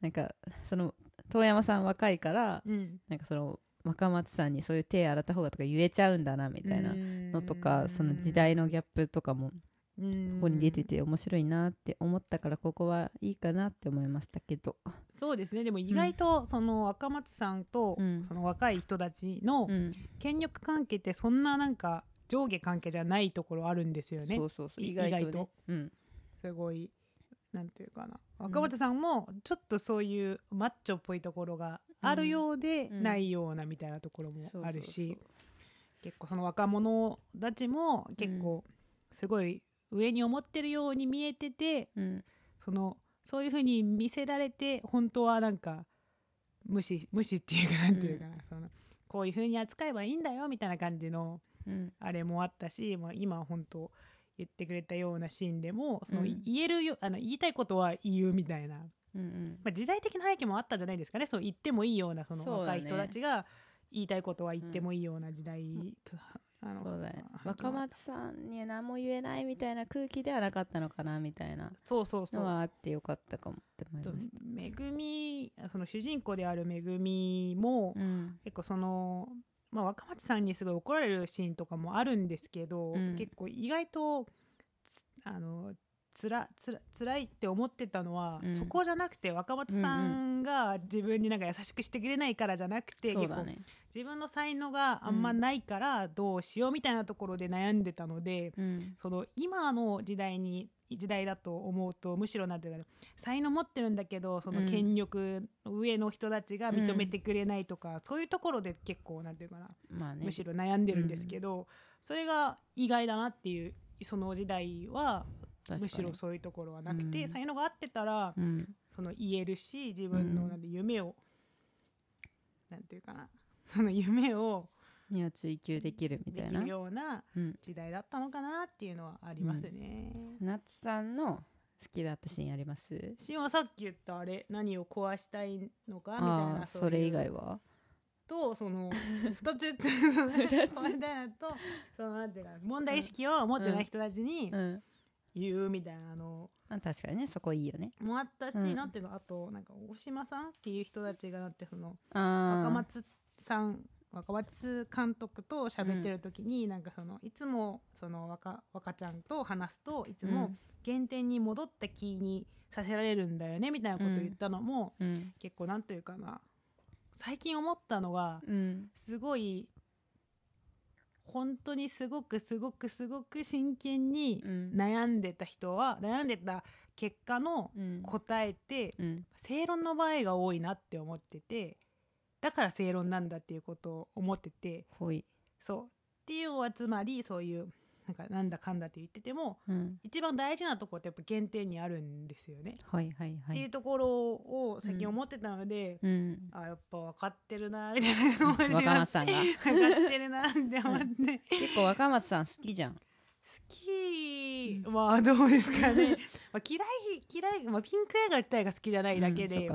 なんかその遠山さん若いからうんなんかその若松さんにそういう手洗った方がとか言えちゃうんだなみたいなのとかその時代のギャップとかもここに出てて面白いなって思ったからここはいいかなって思いましたけど。そうですね。でも意外とその若松さんとうん。その若い人たちのうん。権力関係ってそんななんか上下関係じゃないところあるんですよね。そうそうそうい意外とね。意外とうん。すごいなんていうかな。若松さんもちょっとそういうマッチョっぽいところがあるようでうん。ないようなみたいなところもあるし結構その若者たちも結構すごい上に思ってるように見えててそううんそのそういう風に見せられて本当はなんか無視無視っていうかなんていうかな、そのこういう風に扱えばいいんだよみたいな感じのうん。あれもあったし、まあ、今本当言ってくれたようなシーンでもその、うん。言えるよあの言いたいことは言うみたいな、うんうん。まあ、時代的な背景もあったんじゃないですかね。そう言ってもいいようなその若い人たちが言いたいことは言ってもいいような時代、若松さんには何も言えないみたいな空気ではなかったのかなみたいな。そうそうそう。のはあってよかったかもって思いとましためぐみその主人公であるめぐみも、うん。結構その、まあ、若松さんにすごい怒られるシーンとかもあるんですけど、うん。結構意外とあのつらつら辛いって思ってたのは、うん。そこじゃなくて若松さんが自分になんか優しくしてくれないからじゃなくて、結構そうだね。自分の才能があんまないからどうしようみたいなところで悩んでたので、うん。その今の時代に時代だと思うとむしろなんていうかな才能持ってるんだけどそのうん権力の上の人たちが認めてくれないとか、そういうところで結構なんていうかな、まあね。むしろ悩んでるんですけど、それが意外だなっていうその時代はむしろそういうところはなくて、うん。才能があってたらうん。その言えるし自分のうん。なんて夢を、なんていうかな。[laughs] その夢をには追求できるみたいな。ようなうん。時代だったのかなっていうのはありますね。夏さんの好きだったシーンあります？シオンはさっき言ったあれ何を壊したいのかみたいあなあそれ以外は？はとその [laughs] 2つ言って壊したいのとそのなんていうか問題意識を持ってない人たちにうん言うみたいなのあ確かにねそこいいよね。もあったし、うんなんていうのあとなんか大島さんっていう人たちがだってその若松さん若松監督と喋ってる時に、なんかそのいつもその若若ちゃんと話すといつも原点に戻った気にさせられるんだよねみたいなことを言ったのも、うん。うん。結構なんというかな最近思ったのがうん。すごい本当にすごくすごくすごく真剣にうん。悩んでた人は悩んでた結果のうん。答えってうん。正論の場合が多いなって思っててだから正論なんだっていうことを思っててそう。っていうのはつまりそういうなんかなんだかんだって言っててもうん。一番大事なところってやっぱ原点にあるんですよね。はいはいはっていいうところを最近思ってたので、うん。あやっぱ分かってるなみたいな気持ちが若松さんが。分かってるなって思って、好結構若松さん好きじゃん。き。まあどうですかね、[laughs] まあ、嫌い嫌い、まあ、ピンク映画自体が好きじゃないだけで、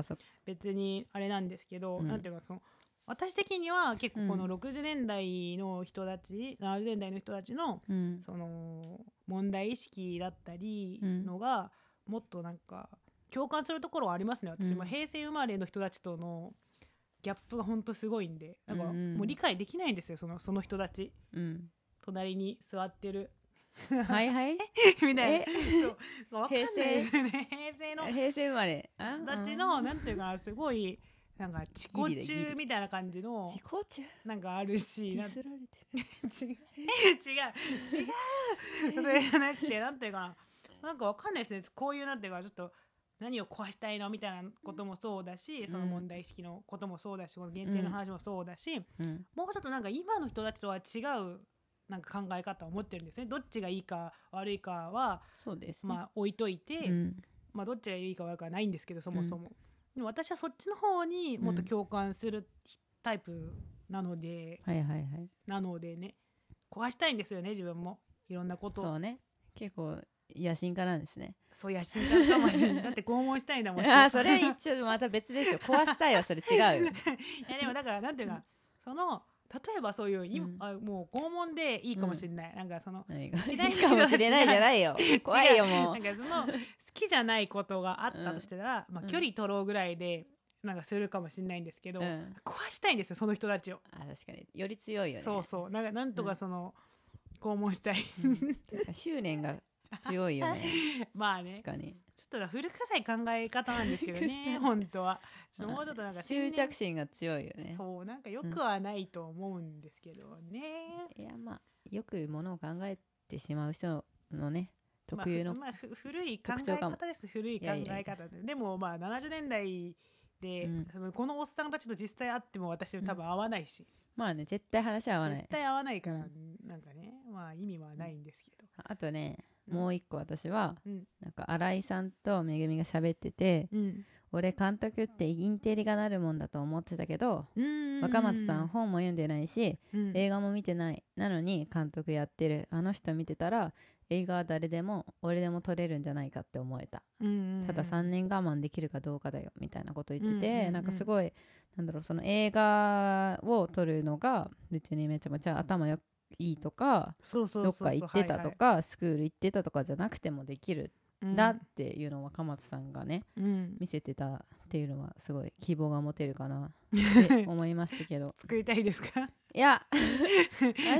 別にあれなんですけど、うん。なんていうかその私的には結構このうん。60年代の人たち、70年代の人たちのうん。その問題意識だったりうん。のがもっとなんか共感するところはありますね。私もうん。平成生まれの人たちとのギャップが本当すごいんでなんかうんうん。もう理解できないんですよそのその人たち。うん。隣に座ってる。はいはい。[laughs] みたいな。え？そう。わかんないですよね。平成。の平成生まれ。たちのなんていうかなすごいなんか自己中みたいな感じの自己中？なんかあるしディスられてる。[laughs] 違う。違う。違うそれじゃなくてなんていうかな。なんかわかんないですね。こういうなんていうかちょっと何を壊したいのみたいなこともそうだし、その問題意識のこともそうだしこの限定の話もそうだし、うん。もうちょっとなんか今の人たちとは違うなんか考え方を持ってるんですね。どっちがいいか悪いかはそうですね。まあ置いといて、うん。まあどっちがいいか悪いかはないんですけどそもそも、でも私はそっちの方にもっと共感するタイプなので、はいはいはい。なのでね壊したいんですよね自分も。いろんなこと。をそうね。結構野心家なんですね。そう野心家かもしれない。だって拷問したいんだもん。[laughs] あーそれ一応また別ですよ。壊したいはそれ違うよ。[laughs] いやでもだからなんていうか、その例えばそういう、いうん。あもう拷問でいいかもしれない、なんかその嫌いいかもしれないじゃないよ。[laughs] 怖いよもなんかその好きじゃないことがあったとしたら、まあ、うん。距離取ろうぐらいでなんかするかもしれないんですけど、う、うん、壊したいんですよその人たちを、あ確かに。より強いよね。そうそう。なんかなんとうん。かその、拷問したい。うん。確かに執念が強いよね。[laughs] まあね。確かに。ちょっと古臭い考え方なんですけどね [laughs] 本当は。ちょっともうちょっとなんか執着心が強いよねそうなんかよくはないと思うんですけどね、いやまあよくものを考えてしまう人のね特有の、まあふまあふ古い考え方です。古い考え方ででもまあ70年代で、うん。そのこのおっさんたちと実際会っても私多分合わないし、まあね絶対話合わない。絶対合わないから、うなんかねまあ意味はないんですけど、あとねうん。もう一個私は、うん。なんか新井さんとめぐみが喋っててうん。俺監督ってインテリがなるもんだと思ってたけどうん。若松さん本も読んでないしうん。映画も見てない。なのに監督やってる。あの人見てたら映画は誰でも俺でも撮れるんじゃないかって思えた。うんただ3年我慢できるかどうかだよみたいなこと言ってて、うんうんうんなんかすごいなんだろうその映画を撮るのが別にめちゃめちゃ頭よいいとかそうそうそうそうどっか行ってたとか、スクール行ってたとかじゃなくてもできるはいはいんだっていうのを若松さんがねうんうん。見せてたっていうのはすごい希望が持てるかなって [laughs] 思いましたけど。作りたいですか？いや。[laughs]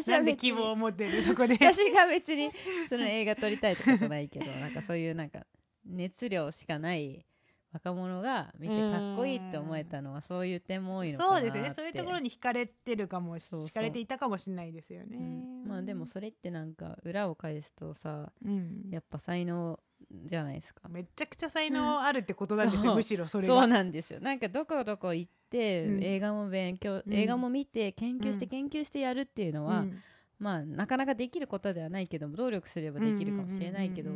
私なんでは別に希望を持ってる？そこで。私が別にその映画撮りたいとかじゃないけどなんかそういうなんか熱量しかない若者が見てかっこいいって思えたのはそういう点も多いのかなって。そうですね。そういうところに惹かれてるかもしそうそう。惹かれていたかもしれないですよね、うん。まあでもそれってなんか裏を返すとさうん。やっぱ才能じゃないですか。めちゃくちゃ才能あるってことなんですよそう。むしろそれが。そうなんですよ。なんかどこどこ行って、うん。映画も勉強、うん。映画も見て研究してうん。研究してやるっていうのは、うん。まあなかなかできることではないけど努力すればできるかもしれないけど、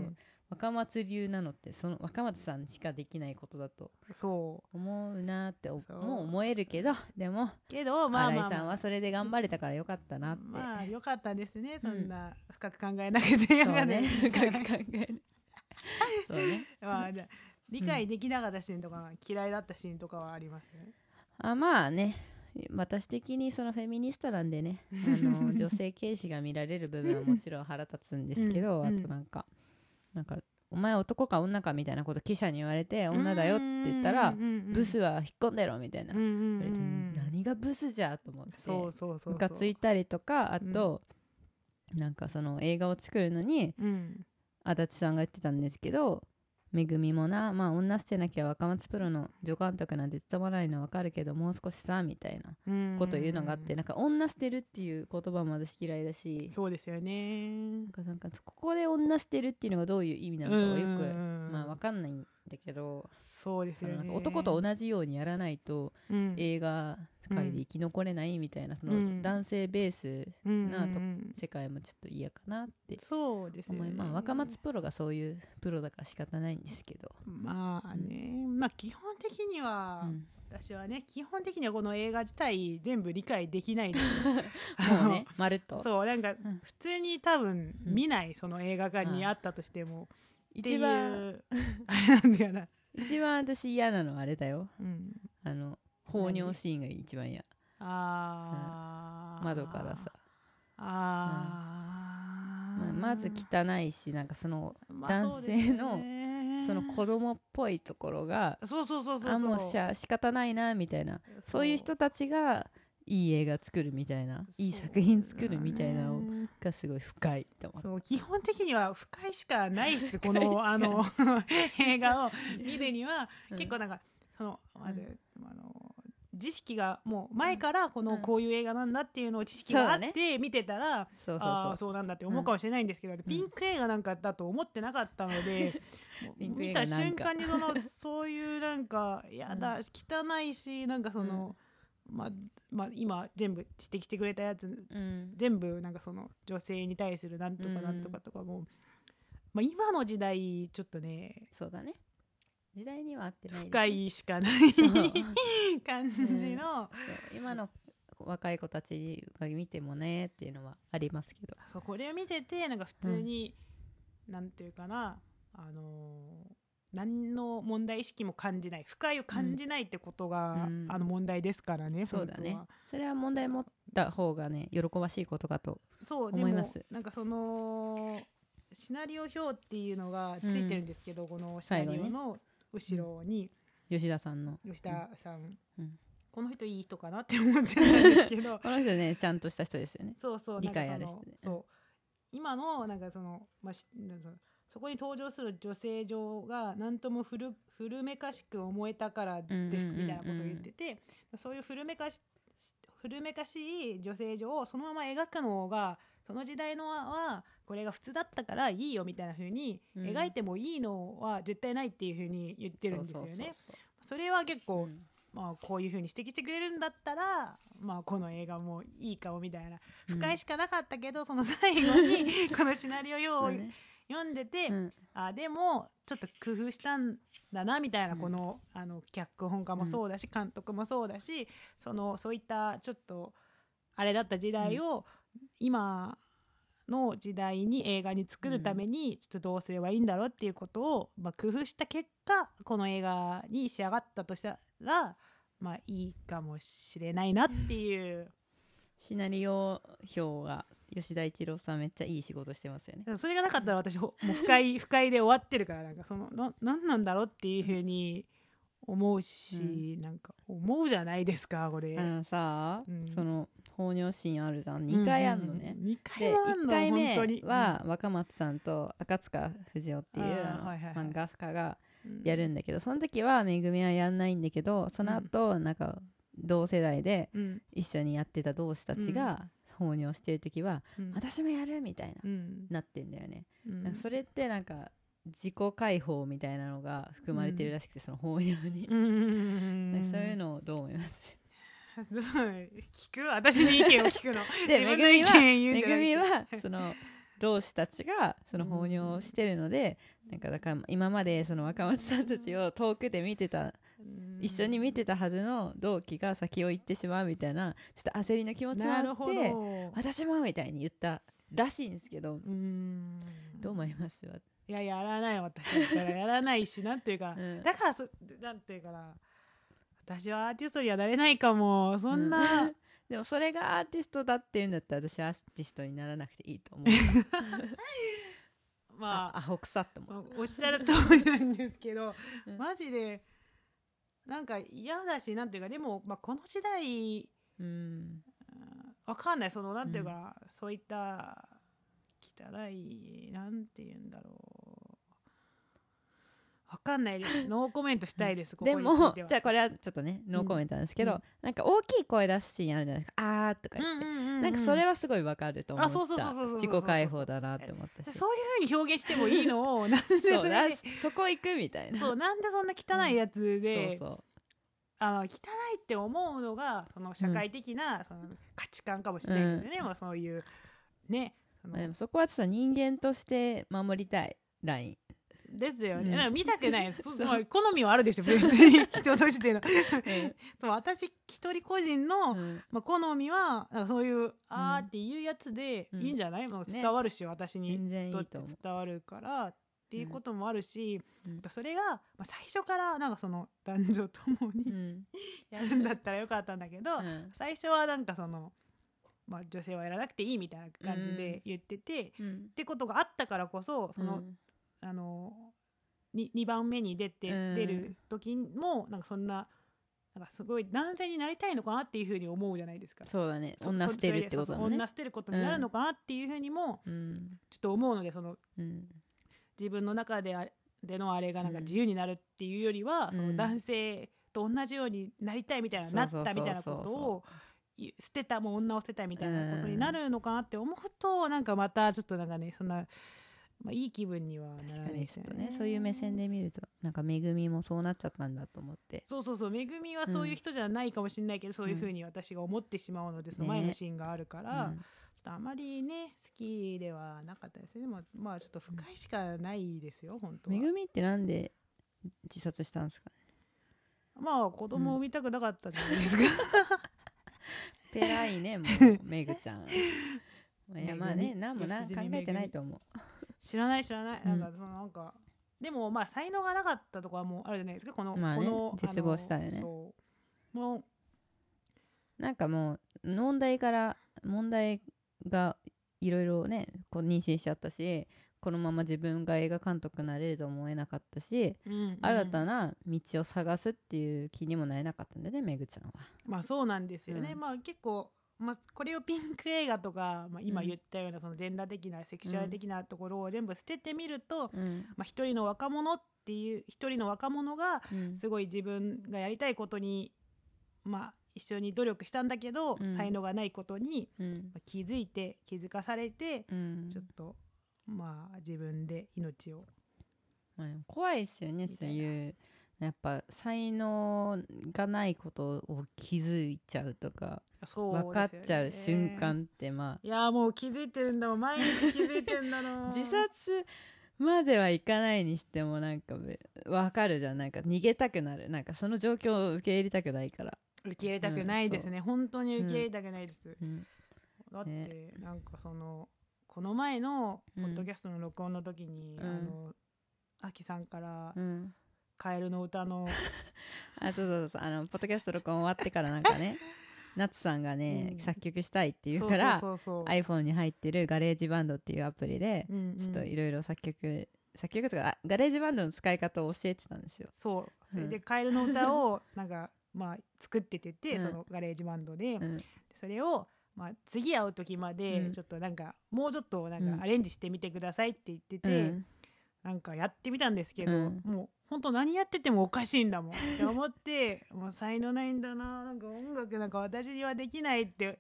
若松流なのってその若松さんしかできないことだとそう。思うなってもう思えるけどでもけどまあ新井さんはそれで頑張れたからよかったなって、まあよかったですねそんな深く考えなくてよそうかったね。です深く考える [laughs] そうね。まあ理解できなかったシーンとか、嫌いだったシーンとかはあります？あまあね。私的にそのフェミニストなんでね。あの [laughs] 女性軽視が見られる部分はもちろん腹立つんですけど、うんあとなんかなんかお前男か女かみたいなこと記者に言われて女だよって言ったらブスは引っ込んでろみたいな。何がブスじゃと思ってムカついたりとかあと、なんかその映画を作るのにうん。足立さんが言ってたんですけどめぐみもなまあ女捨てなきゃ若松プロの助監督なんて務まらないのはわかるけどもう少しさみたいなうん。ことを言うのがあってなんか女捨てるっていう言葉も私嫌いだし。そうですよね。なんかなんかここで女捨てるっていうのがどういう意味なのかはよくうん。まあわかんないんだけどそうですよね。男と同じようにやらないとうん。映画界で生き残れないみたいなそうん。の男性ベースうんなとうん。世界もちょっと嫌かなってそうですよね。まあ若松プロがそういうプロだから仕方ないんですけど、まあね。まあ基本的には、うん。私はね基本的にはこの映画自体全部理解できないで。す [laughs] もうねまるっと。そうなんかん。普通に多分見ない、その映画館にあったとしても、一番う。[laughs] あれなんだよな、一番私嫌なのはあれだよ。うん、あの放尿シーンが一番嫌。あー。窓からさ、あー、まあまず汚いしなんかそのまあ男性のその子供っぽいところがそうそうそうそうそう。あもうしゃ仕方ないなみたいな。そういう人たちがいい映画作るみたいないい作品作るみたいなのがすごい深いと思ってそう基本的には不快しかないっす [laughs] このあの映画を見るには。うん。結構なんかそのまず、あの知識がもう前からこのうん。こういう映画なんだっていうのを知識があって見てたら、そうそうああそうなんだって思うかもしれないんですけど、ピンク映画なんかだと思ってなかったので [laughs] もうピンク映見た瞬間にそのそういうなんかやだ、汚いしなんかその、まあまあ今全部指摘してくれたやつうん。全部なんかその女性に対するなんとかうん。なんとかとかも、まあ、今の時代ちょっとねそうだね。時代には合ってないね。深いしかない [laughs] 感じの、そう。今の若い子たちが見てもねっていうのはありますけど。そうこれを見ててなんか普通に、なんていうかなあのー何の問題意識も感じない不快を感じないってことが、うん。あの問題ですからね、そうだね。本それは問題持った方がね喜ばしいことかと当はそうでも思います。なんかそのシナリオ表っていうのがついてるんですけど、このシナリオの後ろに、吉田さんの。吉田さん、うん。この人いい人かなって思ってたんですけど。[laughs] この人ねちゃんとした人ですよね。そうそう理解ある人ねそう。今のなんかその、まあ、しなんかそこに登場する女性上が何とも古古めかしく思えたからですうんうんうんうん。みたいなことを言ってて、そういう古めかし古めかしい女性上をそのまま描くのがその時代のはこれが普通だったからいいよみたいな風にうん。描いてもいいのは絶対ないっていう風に言ってるんですよね。そうそうそうそれは結構、そううん。まあ、こういう風に指摘してくれるんだったら、まあ、この映画もいいかもみたいな。不快しかなかったけど、その最後に [laughs] このシナリオ用をそうね読んでて、うん。あでもちょっと工夫したんだなみたいな、うん。このあの脚本家もそうだし、監督もそうだしそのそういったちょっとあれだった時代を、今の時代に映画に作るためにちょっとどうすればいいんだろうっていうことを、まあ、工夫した結果この映画に仕上がったとしたらまあいいかもしれないなっていう。シナリオ表が吉田一郎さんめっちゃいい仕事してますよね。それがなかったら私ほもう不快 [laughs] 不快で終わってるからなんかそのななんなんだろうっていうふうに思うし、なんか思うじゃないですかこれ。あのさ、うん。その放尿シーンあるじゃん。2回あんのね、うん。うんうん。2で回もあんの1回目は若松さんと赤塚不二夫っていうはいはいはい。漫画家がうん。やるんだけどその時はめぐみはやんないんだけどその後、なんか同世代でうん。一緒にやってた同志たちが放尿してる時は、うん私もやるみたいな、うん。なってんだよね、うん。なんかそれってなんか自己解放みたいなのが含まれてるらしくて、その放尿に、[laughs] そういうのをどう思います？[laughs] 聞く？私に意見を聞くの。[laughs] で自分の意見言うんめぐみはその同志たちがその放尿をしてるので、なんかだから今までその若松さんたちを遠くで見てた一緒に見てたはずの同期が先を行ってしまうみたいなちょっと焦りの気持ちもあって私もみたいに言ったらしいんですけどうん。どう思います？いややらない私。だったらやらないしなんていうか、[laughs] うん。だからそなんていうかな。私はアーティストにはなれないかも。そんな、うん。[laughs] でもそれがアーティストだっていうんだったら私はアーティストにならなくていいと思う [laughs] まああアホくさって思おっしゃる通りなんですけど、うん。マジでなんか嫌だしなんていうかでも、まあ、この時代うん。うんわかんない。そのなんていうか、そういった汚いなんていうんだろうわかんない。ですノーコメントしたいですここでもじゃあこれはちょっとねノーコメントなんですけど、うん。なんか大きい声出すシーンあるじゃないですか。あーとか言って、なんかそれははすごいわかると思った。自己解放だなって思ったし。そういうふうに表現してもいいのをなんでそれでそこ行くみたいな。そうなんでそんな汚いやつで、そうそう。あの汚いって思うのがその社会的な、その価値観かもしれないですよね、まあ、そういうねその。まあでもそこはちょっと人間として守りたいラインですよね、うん。なんか見たくない。[laughs] 好みはあるでしょ。[laughs] 別に人としての。んそう私一人個人の、うん。まあ、好みはなんかそういう、あーっていうやつでうん。いいんじゃない、もうね伝わるし、私にとって伝わるからっていうこともあるし、うん。それが、まあ、最初からなんかその男女ともうにん。[laughs] やるんだったらよかったんだけど、うん。最初はなんかその、まあ、女性はやらなくていいみたいな感じで言ってて、うん。ってことがあったからこそその、うんあの 2, 番目に出て、うん。出る時もなんかそんななんかすごい男性になりたいのかなっていうふうに思うじゃないですか。そうだね。そ女捨てるってことだね。女捨てることになるのかなっていうふうにもうん。ちょっと思うのでそのうん。自分の中であでのあれがなんかうん。自由になるっていうよりは、うん。その男性と同じようになりたいみたいな、なったみたいなことをい捨てたもう女を捨てたみたいなことになるのかなって思うと、なんかまたちょっとなんかねそんな、まあ、いい気分にはなら確ないですよかにちょっとねそういう目線で見るとなんか恵みもそうなっちゃったんだと思って。そうそうそうめぐみはそういう人じゃないかもしれないけど、そういうふうに私が思ってしまうので、その前のシーンがあるから、うん。ちょっとあまりね好きではなかったですね。でもまあちょっと不快しかないですよ、本当は。めぐみってなんで自殺したんですかね？まあ子供を産みたくなかったんじゃないですか、[laughs] ペラいねもうめぐちゃん。ま [laughs] あいやまあねめぐみ何もな考吉住めぐみえてないと思う知らない知らない、うん。なんかそのなんかでもまあ才能がなかったとかもあるじゃないですか。この、まあねこの絶望したよね。あのそう。もうなんかもう問題から問題がいろいろねこう妊娠しちゃったしこのまま自分が映画監督になれると思えなかったし、うん新たな道を探すっていう気にもなれなかったんだよねめぐちゃんは。まあそうなんですよね、うん。まあ結構、まあ、これをピンク映画とか、まあ、今うん。言ったようなそのジェンダー的なセクシュアル的なところを全部捨ててみると、うん。まあ、一人の若者っていう一人の若者がうん。すごい自分がやりたいことにまあ一緒に努力したんだけど、うん。才能がないことにうん。まあ気づいて気づかされて、うん。ちょっとまあ自分で命を。まあ怖いですよねみたいういうやっぱ才能がないことを気づいちゃうとかそう分かっちゃう瞬間ってまいやもう気づいてるんだもん。毎日気づいてんだのあ [laughs] 自殺まではいかないにしてもなんかべ分かるじゃん。なんか逃げたくなる。なんかその状況を受け入れたくないから、受け入れたくないですね、本当に受け入れたくないです、うん。だって、ね。なんかそのこの前のうん。ポッドキャストの録音の時に、うん。あのアキさんからうん、「カエルの歌の [laughs]」あそうそうそう。あのポッドキャスト録音終わってからなんかね [laughs] 夏さんがね、うん。作曲したいって言うからそうそうそうそう。iPhone に入ってる GarageBand っていうアプリでうんうんちょっといろいろ作曲、作曲とかあ GarageBand の使い方を教えてたんですよ。そう。それでうん。カエルの歌を [laughs] なんかまあ作っててて、うん。その GarageBand で、うん。それを、まあ、次会う時まうん。でちょっとなんか、もうちょっとなんうん。かアレンジしてみてくださいって言ってうて、ん。なんかやってみたんですけど、うん。もう本当何やっててもおかしいんだもん。って思って [laughs] もう才能ないんだななんか音楽なんか私にはできないって。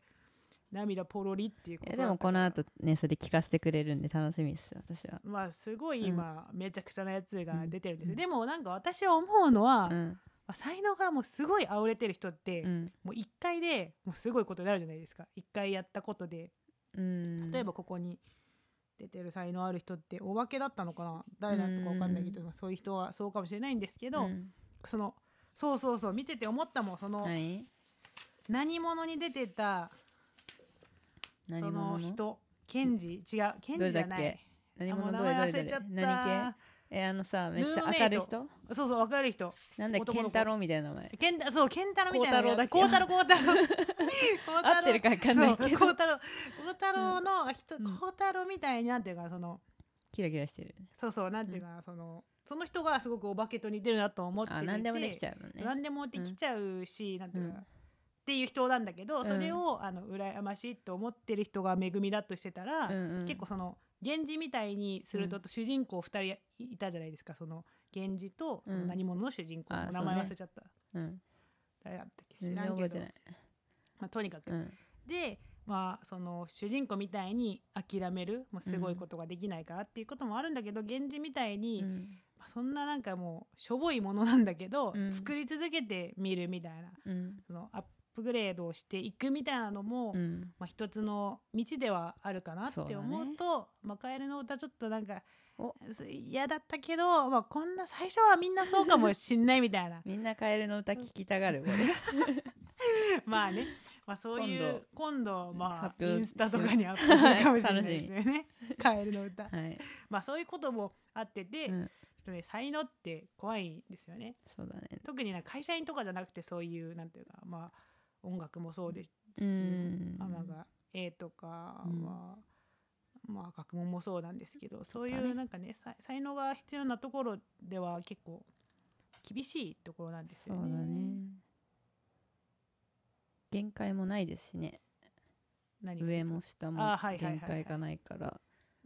涙ポロリっていうこいとでもこの後ねそれ聞かせてくれるんで楽しみですよ私は。まあすごい今、めちゃくちゃなやつが出てるんですよ、うん。でもなんか私は思うのは、まうん。あ、才能がもうすごい溢れてる人って、うん。もう一回でもうすごいことになるじゃないですか。一回やったことで。うん、例えばここに出てる才能ある人ってお化けだったのかな？誰だったか分かんないけど、まあ、そういう人はそうかもしれないんですけど、うん。そのそうそうそう見てて思ったもんその何？何者に出てたその？の人？ケンジ？違うケンジじゃない。何者？名どれどれどれ？何系？えあのさめっちゃ明るい人？そうそう分かる人。なんだ健太郎みたいな名前。ケンタそうケンタロウみたいな孝太郎孝太郎 [laughs] 合ってるか分かんないけど。孝太郎。孝太郎の人うん。孝太郎みたいになんていうかそのキラキラしてる。そうそうなんていうかそのその人がすごくお化けと似てるなと思ってあて何でもできちゃうもんね。何でもできちゃうし、なんていうか、うんっていう人なんだけど、んそれをあの羨ましいと思ってる人が恵みだとしてたら、結構その源氏みたいにすると、うん。主人公2人いたじゃないですか。その源氏とそのうん。何者の主人公、あ名前忘れちゃった、うん。誰だったっけ？知全らんけど。まあ、とにかく、うん。でまあその主人公みたいに諦める、まあ、すごいことができないからっていうこともあるんだけど、源氏みたいに、うん。まあ、そんななんかもうしょぼいものなんだけど、うん。作り続けてみるみたいな。うん。そのアップグレードをしていくみたいなのも、うん。まあ、一つの道ではあるかなって思うと「まあ、カエルの歌」ちょっとなんか嫌だったけど、まあ、こんな最初はみんなそうかもしんないみたいな。[laughs] みんなカエルの歌聞きたがるまあね、まあ、そういう今度。まあインスタとかにアップするかもしれないですよねカエルの歌。はい、まあそういうこともあってて、うん、ちょっとね才能って怖いんですよね。そうだね。特になんか会社員とかじゃなくてそういうなんていうかまあ音楽もそうです。し、うん。まあなん。か絵とか、うんまあまあ学問もそうなんですけどそういうなんかねさ才能が必要なところでは結構厳しいところなんですそうよね。だね。限界もないですしね。上も下も限界がないから、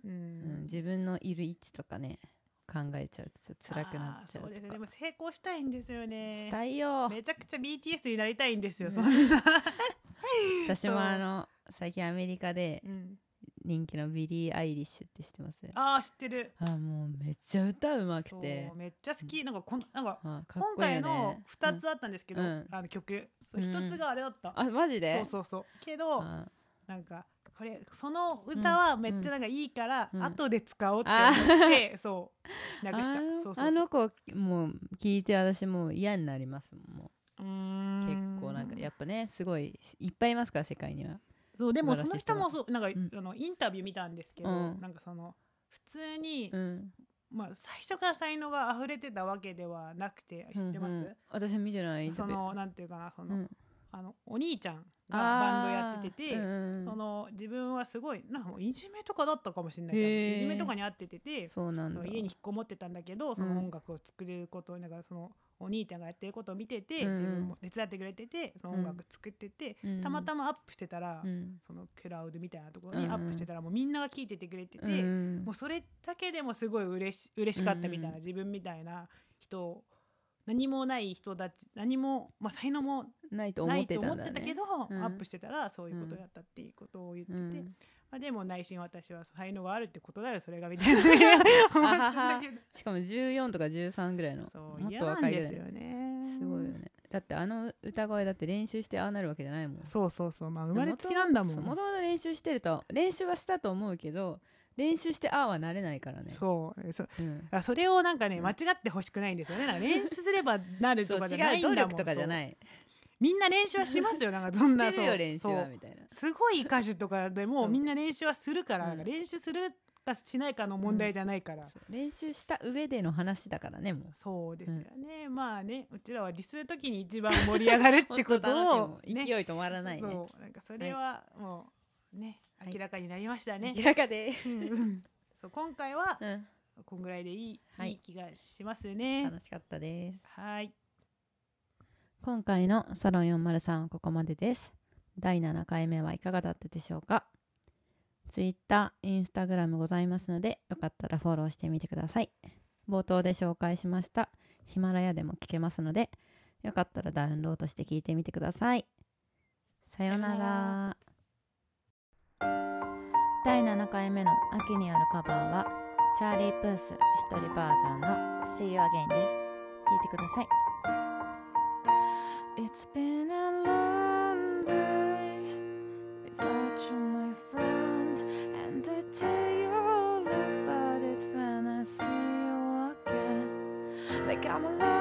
自分のいる位置とかね考えちゃうとちょっと辛くなっちゃうそうですね。でも成功したいんですよね。したいよ。めちゃくちゃ BTS になりたいんですよ、うん。そんな、[laughs] 私もあの最近アメリカでうん、人気のビリー・アイリッシュって知ってます？ああ知ってる。あもうめっちゃ歌うまくて。めっちゃ好き。なんかこんなんか今回の2つあったんですけど、うん。あの曲。うん1つがあれだった、あマジで？そうそうそう。けどあなんかこれその歌はめっちゃなんかいいから、うん。後で使おうって思って、そうなくした。そうそうあの子もう聞いて私もう嫌になりますもん結構なんかやっぱねすごいいっぱいいますから世界には。そうでもその人もそうなんか、ん。あのインタビュー見たんですけど、うん。なんかその普通に、うん。まあ最初から才能が溢れてたわけではなくて知ってます、うんうん。私見てないそのなんていうかなその、うん。あのお兄ちゃんがバンドやっててうんうんその自分はすごいなんかもういじめとかだったかもしれないへー。いじめとかにあってててそうなんだ。家に引っこもってたんだけどその音楽を作ることをなんかそのお兄ちゃんがやってることを見てて、うん。自分も手伝ってくれててその音楽作ってて、うん。たまたまアップしてたら、うん。そのクラウドみたいなところにうんアップしてたらもうみんなが聴いててくれてて、うんもうそれだけでもすごい嬉し嬉しかったみたいな、うん。自分みたいな人何もない人たち何も、まあ、才能もないと思ってたね。けど、うん。アップしてたらそういうことだったっていうことを言ってて、うん。まあ、でも内心私は才能があるってことだよそれがみたいな。[laughs] しかも14とか13ぐらいのもっと若いぐらいのですよね。すごいよね。だってあの歌声だって練習してああなるわけじゃないもん。そうそうそう。まあ生まれつきなんだもん。もともと練習してると練習はしたと思うけど練習してああはなれないからね。そうそう。ん。あそれをなんかねうん。間違ってほしくないんですよね。なんか練習すればなるとかじゃないんだもん。違う努力とかじゃない。いみんな練習はしますよ。なんかそんな [laughs] そう。練習はみたいな。すごい歌手とかでもみんな練習はするから、うん。練習するかしないかの問題じゃないから、そう。練習した上での話だからねもう。そうですよね、まあねうちらはディスる時に一番盛り上がるってことを [laughs] ね。勢い止まらないね。そう。なんかそれはもうね、はい明らかになりましたね、明らかで。そう今回はうん。こんぐらいでいい,、はい。い、い気がしますね。楽しかったです。はい。今回のサロン403はここまでです。第7回目はいかがだったでしょうか？Twitter、Instagram ございますのでよかったらフォローしてみてください。冒頭で紹介しましたヒマラヤでも聞けますのでよかったらダウンロードして聞いてみてください。さようなら第7回目の秋によるカバーはチャーリー・プース一人バージョンの See You Again です聞いてください It's been a long day without you, my friend. And I tell you all about it when I see you again. Like I'm alone.